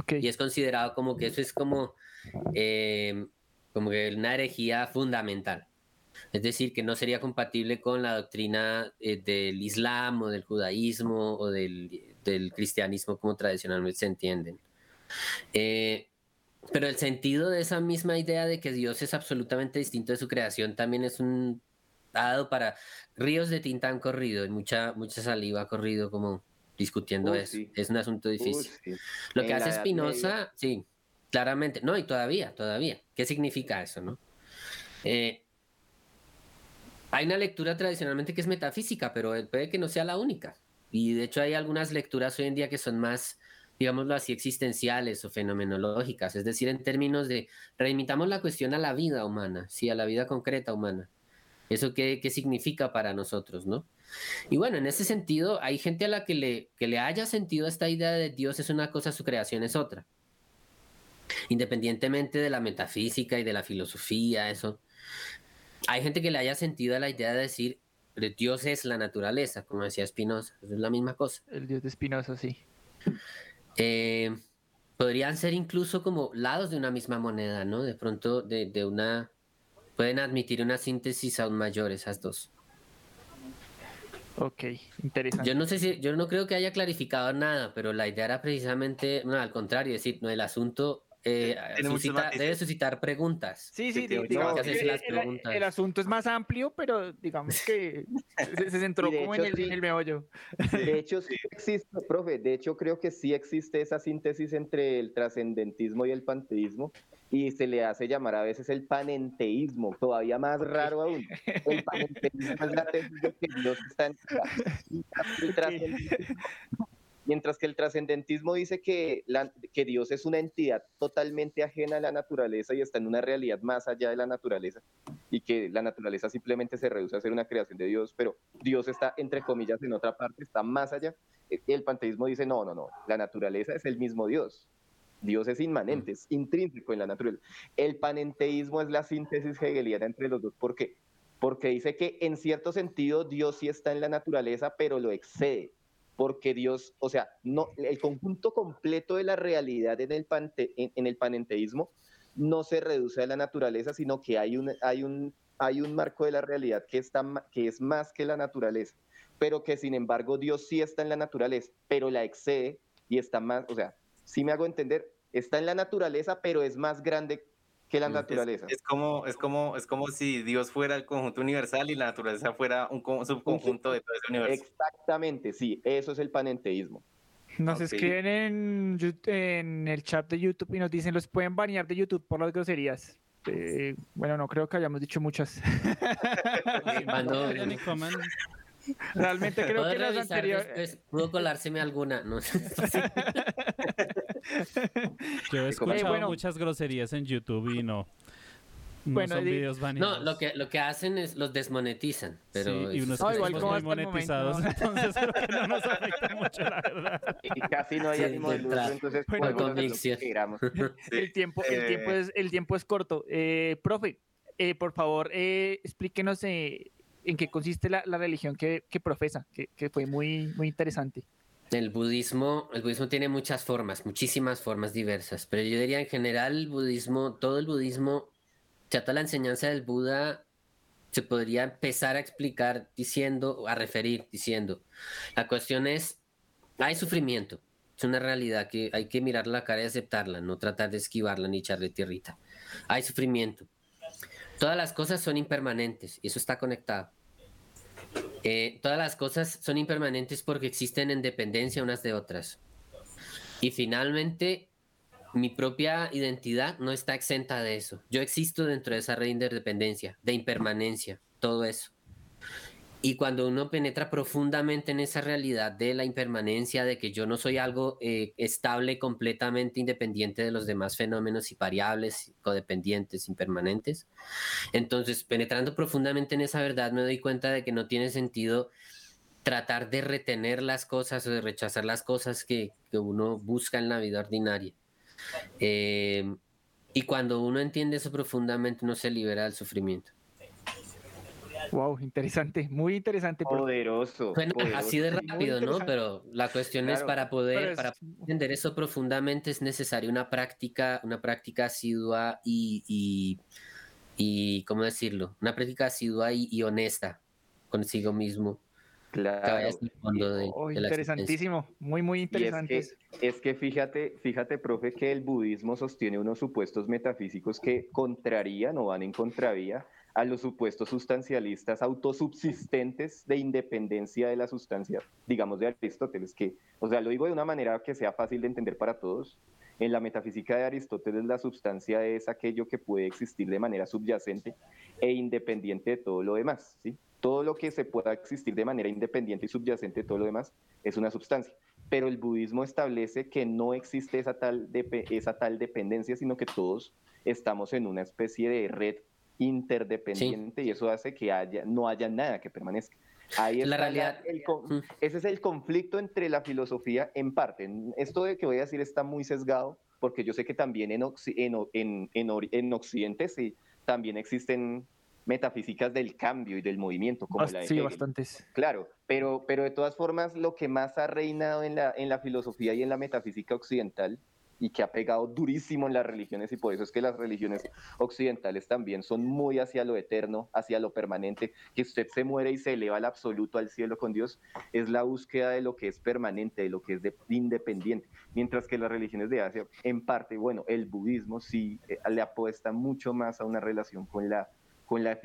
Y es considerado como que eso es como, eh, como que una herejía fundamental. Es decir, que no sería compatible con la doctrina eh, del Islam o del judaísmo o del, del cristianismo como tradicionalmente se entienden. Eh, pero el sentido de esa misma idea de que Dios es absolutamente distinto de su creación también es un dado para ríos de tinta han corrido y mucha mucha saliva ha corrido como discutiendo Uy, eso. sí. Es un asunto difícil. Uy, sí. Lo En que hace Spinoza, sí, claramente. No, y todavía, todavía. ¿Qué significa eso, no? Eh, hay una lectura tradicionalmente que es metafísica, pero puede que no sea la única. Y de hecho hay algunas lecturas hoy en día que son más, digámoslo así, existenciales o fenomenológicas. Es decir, en términos de reimitamos la cuestión a la vida humana, sí, a la vida concreta humana. ¿Eso qué, qué significa para nosotros, no? Y bueno, en ese sentido, hay gente a la que le, que le haya sentido esta idea de Dios es una cosa, su creación es otra. Independientemente de la metafísica y de la filosofía, eso. Hay gente que le haya sentido la idea de decir, "Pero Dios es la naturaleza, como decía Spinoza, es la misma cosa. El dios de Spinoza, sí. Eh, podrían ser incluso como lados de una misma moneda, ¿no? De pronto de, de una... Pueden admitir una síntesis aún mayor esas dos. Ok, interesante. Yo no sé si, yo no creo que haya clarificado nada, pero la idea era precisamente, no, al contrario, decir, no, el asunto eh, suscita- debe suscitar preguntas. Sí, sí, digamos mucho que hacerse las el, preguntas. el asunto es más amplio, pero digamos que se, se centró como en hecho, el, sí. en el meollo. De hecho, sí existe, profe, de hecho creo que sí existe esa síntesis entre el trascendentismo y el panteísmo y se le hace llamar a veces el panenteísmo, todavía más raro aún. El panenteísmo es la tesis de que Dios está en el trascendentismo- Mientras que el trascendentismo dice que, la- que Dios es una entidad totalmente ajena a la naturaleza y está en una realidad más allá de la naturaleza y que la naturaleza simplemente se reduce a ser una creación de Dios, pero Dios está, entre comillas, en otra parte, está más allá. Eh, El panteísmo dice, no, no, no, la naturaleza es el mismo Dios. Dios es inmanente, es intrínseco en la naturaleza. El panenteísmo es la síntesis hegeliana entre los dos. ¿Por qué? Porque dice que en cierto sentido Dios sí está en la naturaleza, pero lo excede. Porque Dios, o sea, no, el conjunto completo de la realidad en el, pante- en, en el panenteísmo no se reduce a la naturaleza, sino que hay un, hay un, hay un marco de la realidad que, está, que es más que la naturaleza, pero que sin embargo Dios sí está en la naturaleza, pero la excede y está más, o sea, si me hago entender, está en la naturaleza, pero es más grande que la Es- naturaleza. Es, como, es, como, es como si Dios fuera el conjunto universal y la naturaleza fuera un co- subconjunto de todo ese universo. Exactamente, sí, eso es el panenteísmo. Nos Ok. escriben en, en el chat de YouTube y nos dicen, los pueden banear de YouTube por las groserías. Eh, bueno, no creo que hayamos dicho muchas. Realmente creo que las anteriores... después, pudo colárseme alguna, ¿no? Yo he escuchado bueno. muchas groserías en YouTube y no. No Bueno, son videos. No, lo que, lo que hacen es los desmonetizan, pero Sí, y unos No, igual como muy el monetizados, momento, entonces creo que no nos afecta mucho, la verdad. Y casi no hay Sí, ánimo de lucro, entonces Bueno, convicción. el tiempo, el tiempo eh, es, el tiempo es corto. Eh, profe, eh, por favor, eh, explíquenos eh, en qué consiste la, la religión que, que profesa, que, que fue muy, muy interesante. El budismo, el budismo tiene muchas formas, muchísimas formas diversas, pero yo diría en general el budismo, todo el budismo, toda la enseñanza del Buda se podría empezar a explicar diciendo, a referir diciendo, la cuestión es, hay sufrimiento, es una realidad que hay que mirar la cara y aceptarla, no tratar de esquivarla ni echarle tierrita. Hay sufrimiento. Todas las cosas son impermanentes y eso está conectado. Eh, todas las cosas son impermanentes porque existen en dependencia unas de otras. Y finalmente, mi propia identidad no está exenta de eso. Yo existo dentro de esa red de interdependencia, de impermanencia, todo eso. Y cuando uno penetra profundamente en esa realidad de la impermanencia, de que yo no soy algo eh, estable, completamente independiente de los demás fenómenos y variables, codependientes, impermanentes, entonces penetrando profundamente en esa verdad me doy cuenta de que no tiene sentido tratar de retener las cosas o de rechazar las cosas que, que uno busca en la vida ordinaria. Eh, y cuando uno entiende eso profundamente, uno se libera del sufrimiento. Wow, interesante, muy interesante. Poderoso. Bueno, así de rápido, ¿no? Pero la cuestión es para poder, para entender eso profundamente es necesaria una práctica, una práctica asidua y, y, y ¿cómo decirlo? Una práctica asidua y, honesta consigo mismo. Claro. Oh, interesantísimo, muy, muy interesante. Es que, es que fíjate, fíjate, profe, que el budismo sostiene unos supuestos metafísicos que contrarían o van en contravía a los supuestos sustancialistas autosubsistentes de independencia de la sustancia, digamos de Aristóteles, que, o sea, lo digo de una manera que sea fácil de entender para todos. En la metafísica de Aristóteles, la sustancia es aquello que puede existir de manera subyacente e independiente de todo lo demás, ¿sí? Todo lo que se pueda existir de manera independiente y subyacente de todo lo demás es una sustancia. Pero el budismo establece que no existe esa tal, esa tal dependencia, sino que todos estamos en una especie de red interdependiente y eso hace que haya, no haya nada que permanezca. Ahí la realidad. Mm. Ese es el conflicto entre la filosofía en parte. Esto de que voy a decir está muy sesgado, porque yo sé que también en, en, en, en Occidente sí, también existen metafísicas del cambio y del movimiento, como la de Sí, bastantes. Claro, pero, pero de todas formas, lo que más ha reinado en la, en la filosofía y en la metafísica occidental y que ha pegado durísimo en las religiones y por eso es que las religiones occidentales también son muy hacia lo eterno, hacia lo permanente, que usted se muere y se eleva al absoluto, al cielo con Dios, es la búsqueda de lo que es permanente, de lo que es independiente, mientras que las religiones de Asia, en parte, bueno, el budismo sí eh, le apuesta mucho más a una relación con la, con la,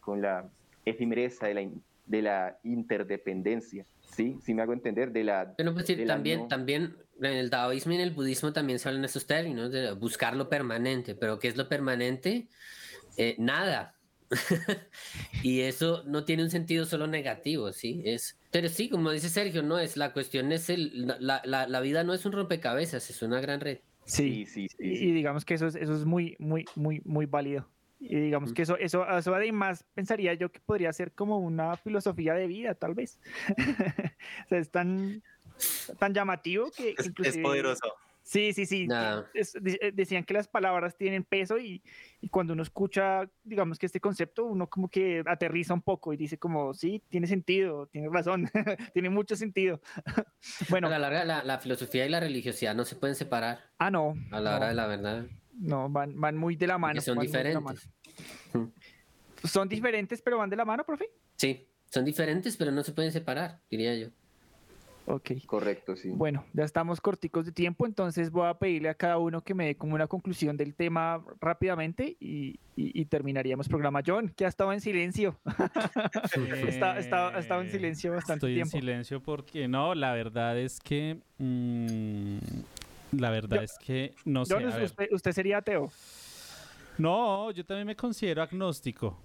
con la efimereza de la, de la interdependencia, ¿sí? Si me hago entender, de la... Pero pues también, también en el taoísmo y en el budismo también se hablan esos términos de buscar lo permanente, pero ¿qué es lo permanente? Eh, nada. y eso no tiene un sentido solo negativo, ¿sí? Es, pero sí, como dice Sergio, no es la cuestión es el, la, la, la vida no es un rompecabezas, es una gran red. Sí, sí, sí, Y, digamos que eso es, eso es muy, muy, muy, muy válido. Y digamos que eso, eso, eso además pensaría yo que podría ser como una filosofía de vida, tal vez. o sea, es tan, tan llamativo que es, poderoso. Sí, sí, sí. Eh, decían que las palabras tienen peso y, y, cuando uno escucha, digamos que este concepto, uno como que aterriza un poco y dice como, sí, tiene sentido, tiene razón, tiene mucho sentido. bueno. A la larga, la, la, filosofía y la religiosidad no se pueden separar. Ah, no. A la hora de la verdad. No, van, van muy de la mano. son diferentes. Son diferentes, pero van de la mano, profe. Sí, son diferentes, pero no se pueden separar, diría yo. Ok. Correcto, sí. Bueno, ya estamos corticos de tiempo, entonces voy a pedirle a cada uno que me dé como una conclusión del tema rápidamente y, terminaríamos programa. John, que ha estado en silencio. está, ha estado en silencio bastante Estoy tiempo. en silencio porque no, la verdad es que... Mm, la verdad es que no sé. Usted, ¿Usted sería ateo? No, yo también me considero agnóstico.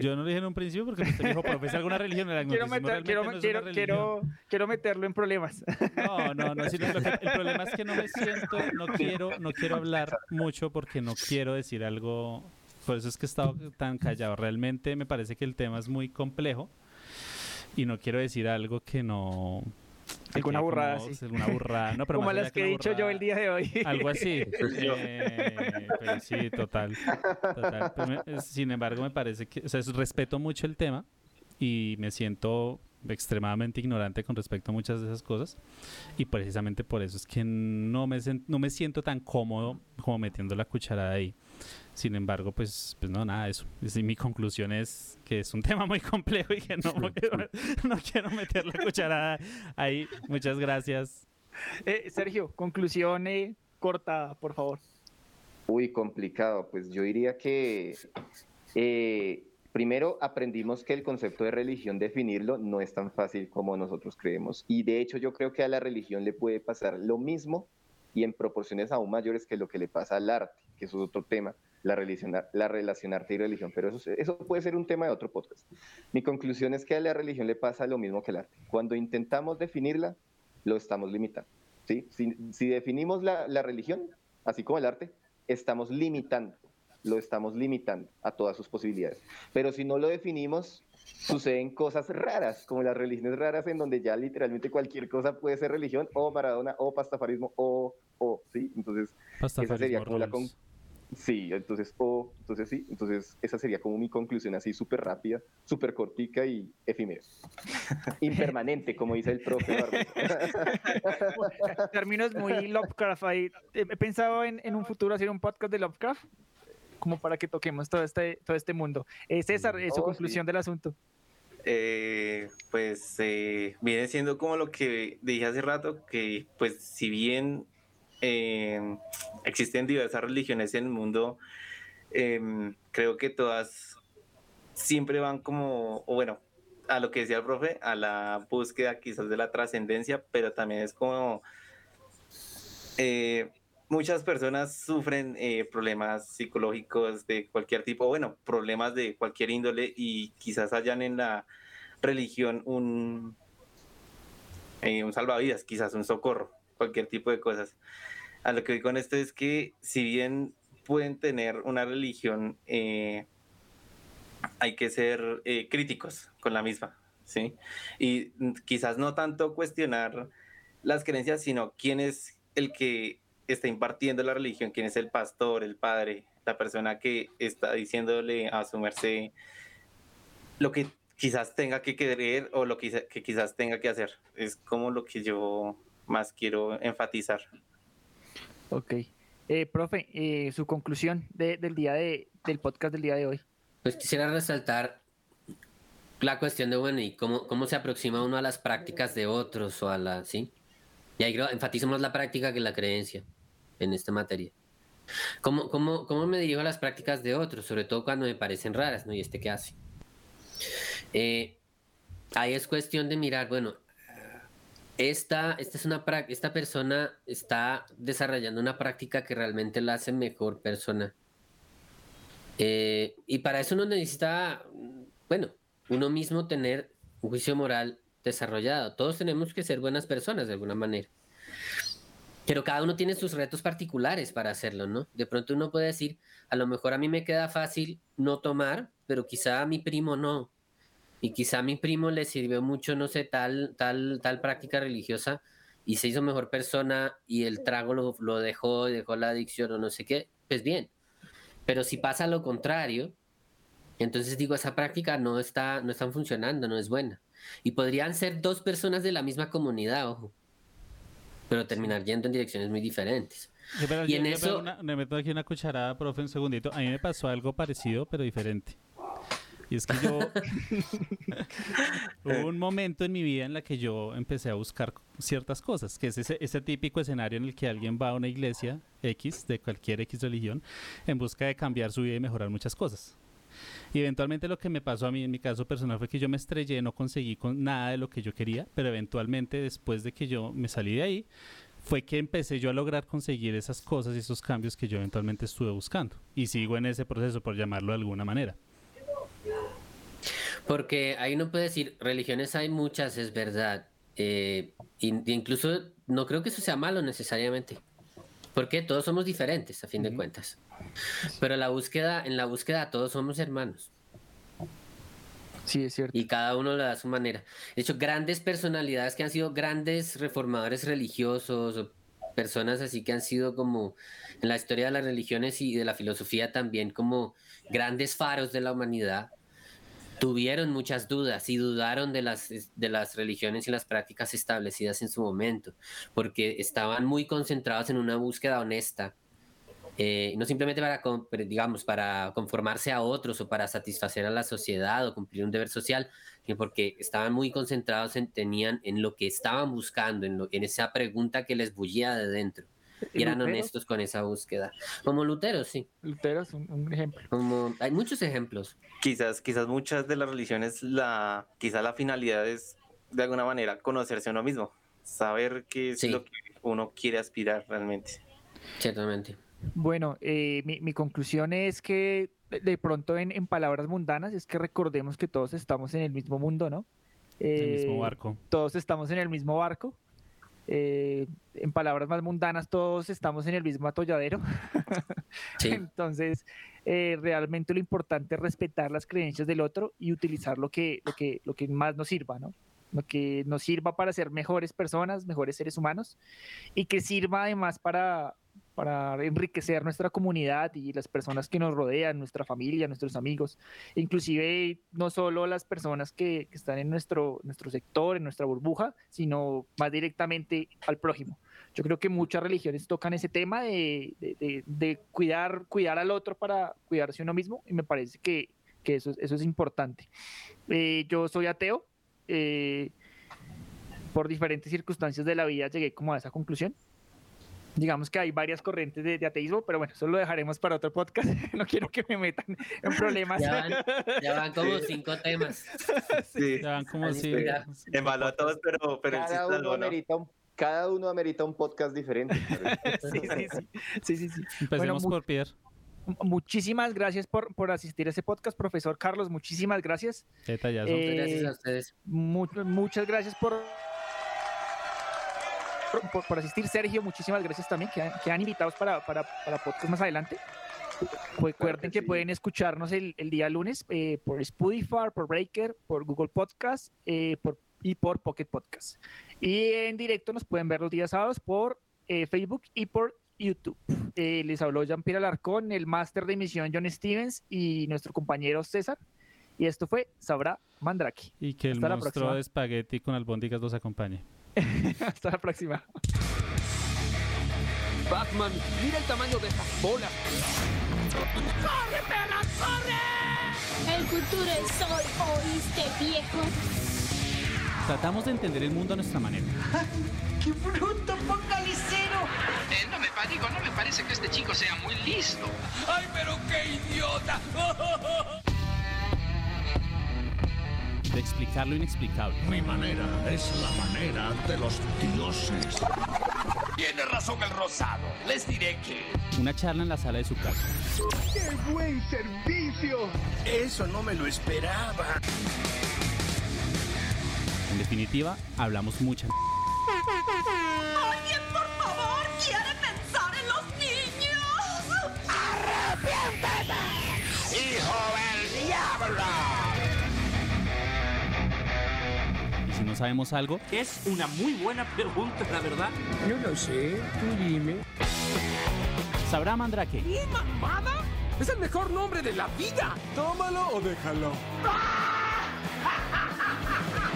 Yo no lo dije en un principio porque usted dijo, profesa alguna religión. El quiero, quiero, quiero, meterlo en problemas. No, no, no. el problema es que no me siento, no quiero, no quiero hablar mucho porque no quiero decir algo. Por eso es que he estado tan callado. Realmente me parece que el tema es muy complejo y no quiero decir algo que no, Alguna burrada, sí. Alguna burrada. No, pero como las que, he dicho yo el día de hoy. Algo así. Eh, sí, total. total. sin embargo, me parece que, o sea, respeto mucho el tema y me siento extremadamente ignorante con respecto a muchas de esas cosas y precisamente por eso es que no me, no me siento tan cómodo como metiendo la cucharada ahí. Sin embargo, pues, pues no, nada de eso. Es- mi conclusión es que es un tema muy complejo y que no, no quiero meter la cucharada ahí. Muchas gracias. Eh, Sergio, conclusión eh, corta, por favor. Uy, complicado. Pues yo diría que eh, primero aprendimos que el concepto de religión, definirlo, no es tan fácil como nosotros creemos. Y de hecho yo creo que a la religión le puede pasar lo mismo y en proporciones aún mayores que lo que le pasa al arte, que eso es otro tema, la relación, la relación arte y religión. Pero eso, eso puede ser un tema de otro podcast. Mi conclusión es que a la religión le pasa lo mismo que al arte. Cuando intentamos definirla, lo estamos limitando. ¿sí? Si, si definimos la, la religión, así como el arte, estamos limitando, lo estamos limitando a todas sus posibilidades. Pero si no lo definimos, suceden cosas raras, como las religiones raras, en donde ya literalmente cualquier cosa puede ser religión, o Maradona, o pastafarismo, o, ¿sí? Entonces, esa sería como la... Con... Sí, entonces, o, entonces sí, entonces esa sería como mi conclusión así súper rápida, súper cortica y efímera. Impermanente, como dice el profe. Términos muy Lovecraft ahí. He pensado en, en, un futuro hacer un podcast de Lovecraft, como para que toquemos todo este, todo este mundo. Eh, César, eh, su oh, conclusión sí. del asunto. Eh, pues eh, viene siendo como lo que dije hace rato, que pues si bien eh, existen diversas religiones en el mundo, eh, creo que todas siempre van como, o bueno, a lo que decía el profe, a la búsqueda quizás de la trascendencia, pero también es como eh, muchas personas sufren problemas psicológicos de cualquier tipo, bueno, problemas de cualquier índole y quizás hayan en la religión un, eh, un salvavidas, quizás un socorro, cualquier tipo de cosas. A lo que voy con esto es que si bien pueden tener una religión, eh, hay que ser eh, críticos con la misma, ¿sí? Y quizás no tanto cuestionar las creencias, sino quién es el que está impartiendo la religión, quién es el pastor, el padre, la persona que está diciéndole a su merced lo que quizás tenga que creer o lo que quizás tenga que hacer. Es como lo que yo más quiero enfatizar. Ok. Eh, profe, eh, su conclusión de, del día de, del podcast del día de hoy. Pues quisiera resaltar la cuestión de, bueno, y cómo, cómo se aproxima uno a las prácticas de otros o a la, ¿sí? Y ahí enfatizo más la práctica que la creencia en esta materia. ¿Cómo, cómo, ¿Cómo me dirijo a las prácticas de otros? Sobre todo cuando me parecen raras, ¿no? ¿Y este qué hace? Eh, ahí es cuestión de mirar, bueno, esta, esta, es una, esta persona está desarrollando una práctica que realmente la hace mejor persona. Eh, y para eso uno necesita, bueno, uno mismo tener un juicio moral desarrollado. Todos tenemos que ser buenas personas de alguna manera. Pero cada uno tiene sus retos particulares para hacerlo, ¿no? De pronto uno puede decir, a lo mejor a mí me queda fácil no tomar, pero quizá a mi primo no. Y quizá a mi primo le sirvió mucho, no sé, tal, tal, tal práctica religiosa y se hizo mejor persona y el trago lo, lo dejó, dejó la adicción o no sé qué, pues bien. Pero si pasa lo contrario, entonces digo, esa práctica no está, no están funcionando, no es buena. Y podrían ser dos personas de la misma comunidad, ojo, pero terminar yendo en direcciones muy diferentes. Yo, y yo, en yo eso... una, me meto aquí una cucharada, profe, un segundito. A mí me pasó algo parecido, pero diferente. Y es que yo... hubo un momento en mi vida en la que yo empecé a buscar ciertas cosas, que es ese, ese típico escenario en el que alguien va a una iglesia X, de cualquier X religión, en busca de cambiar su vida y mejorar muchas cosas. Y eventualmente lo que me pasó a mí en mi caso personal fue que yo me estrellé, no conseguí con nada de lo que yo quería, pero eventualmente después de que yo me salí de ahí, fue que empecé yo a lograr conseguir esas cosas y esos cambios que yo eventualmente estuve buscando. Y sigo en ese proceso, por llamarlo de alguna manera. Porque ahí no puede decir, religiones hay muchas, es verdad. Eh, incluso no creo que eso sea malo necesariamente. Porque todos somos diferentes, a fin de cuentas. Pero la búsqueda, en la búsqueda todos somos hermanos. Sí, es cierto. Y cada uno lo da a su manera. De hecho, grandes personalidades que han sido grandes reformadores religiosos o personas así que han sido como en la historia de las religiones y de la filosofía también como grandes faros de la humanidad, tuvieron muchas dudas y dudaron de las, de las religiones y las prácticas establecidas en su momento, porque estaban muy concentrados en una búsqueda honesta Eh, no simplemente para, digamos, para conformarse a otros o para satisfacer a la sociedad o cumplir un deber social, sino porque estaban muy concentrados en, tenían, en lo que estaban buscando, en, lo, en esa pregunta que les bullía de dentro. Y eran honestos con esa búsqueda. Como Lutero, sí. Lutero es un, ejemplo. Como, hay muchos ejemplos. Quizás, quizás muchas de las religiones, la, quizás la finalidad es de alguna manera conocerse a uno mismo, saber qué es lo que uno quiere aspirar realmente. Ciertamente. Bueno, eh, mi, mi, conclusión es que de pronto en, en, palabras mundanas es que recordemos que todos estamos en el mismo mundo, ¿no? Eh, el mismo barco. Todos estamos en el mismo barco. Eh, en palabras más mundanas, todos estamos en el mismo atolladero. Sí. Entonces, eh, realmente lo importante es respetar las creencias del otro y utilizar lo que, lo que, lo que más nos sirva, ¿no? Lo que nos sirva para ser mejores personas, mejores seres humanos y que sirva además para, para enriquecer nuestra comunidad y las personas que nos rodean, nuestra familia, nuestros amigos, inclusive no solo las personas que, que, están en nuestro, nuestro sector, en nuestra burbuja, sino más directamente al prójimo. Yo creo que muchas religiones tocan ese tema de, de, cuidar, cuidar al otro para cuidarse uno mismo y me parece que, que eso, eso es importante. Eh, yo soy ateo. Eh, por diferentes circunstancias de la vida llegué como a esa conclusión digamos que hay varias corrientes de, de, ateísmo, pero bueno, eso lo dejaremos para otro podcast. no quiero que me metan en problemas. Ya van, ya van como sí. cinco temas. Sí. Ya van como cinco. Embaló a todos, pero, pero cada, uno amerita un, cada uno amerita un podcast diferente. sí, sí, sí, sí, sí, sí. Empecemos bueno, por Pierre. Muchísimas gracias por, por asistir a ese podcast, profesor Carlos. Muchísimas gracias. Detallazo. Eh, gracias a ustedes. Mu muchas gracias por por, por, asistir. Sergio, muchísimas gracias también. Quedan, quedan invitados para, para, para podcast más adelante. Recuerden claro que, que sí. pueden escucharnos el, el día lunes eh, por Spotify, por Breaker, por Google Podcast eh, por, y por Pocket Podcast. Y en directo nos pueden ver los días sábados por eh, Facebook y por YouTube. Eh, les habló Jean-Pierre Alarcón, el máster de emisión John Stevens y nuestro compañero César. Y esto fue Sabrá Mandrake. Y que el Hasta monstruo de espagueti con albóndigas los acompañe. Hasta la próxima. Batman, mira el tamaño de estas bolas. ¡Corre, perra, corre! El futuro es hoy, ¿oíste, viejo? Tratamos de entender el mundo a nuestra manera. ¡Qué bruto focalicero! Eh, no me digo, no me parece que este chico sea muy listo. ¡Ay, pero qué idiota! de explicar lo inexplicable. Mi manera es la manera de los dioses. Tiene razón el rosado. Les diré que. Una charla en la sala de su casa. ¡Qué buen servicio! Eso no me lo esperaba. En definitiva, hablamos mucha. No sabemos algo? Es una muy buena pregunta, la verdad. No lo sé, tú dime. ¿Sabrá Mandrake? ¿Y mamada? Es el mejor nombre de la vida. Tómalo o déjalo. ¡Ah!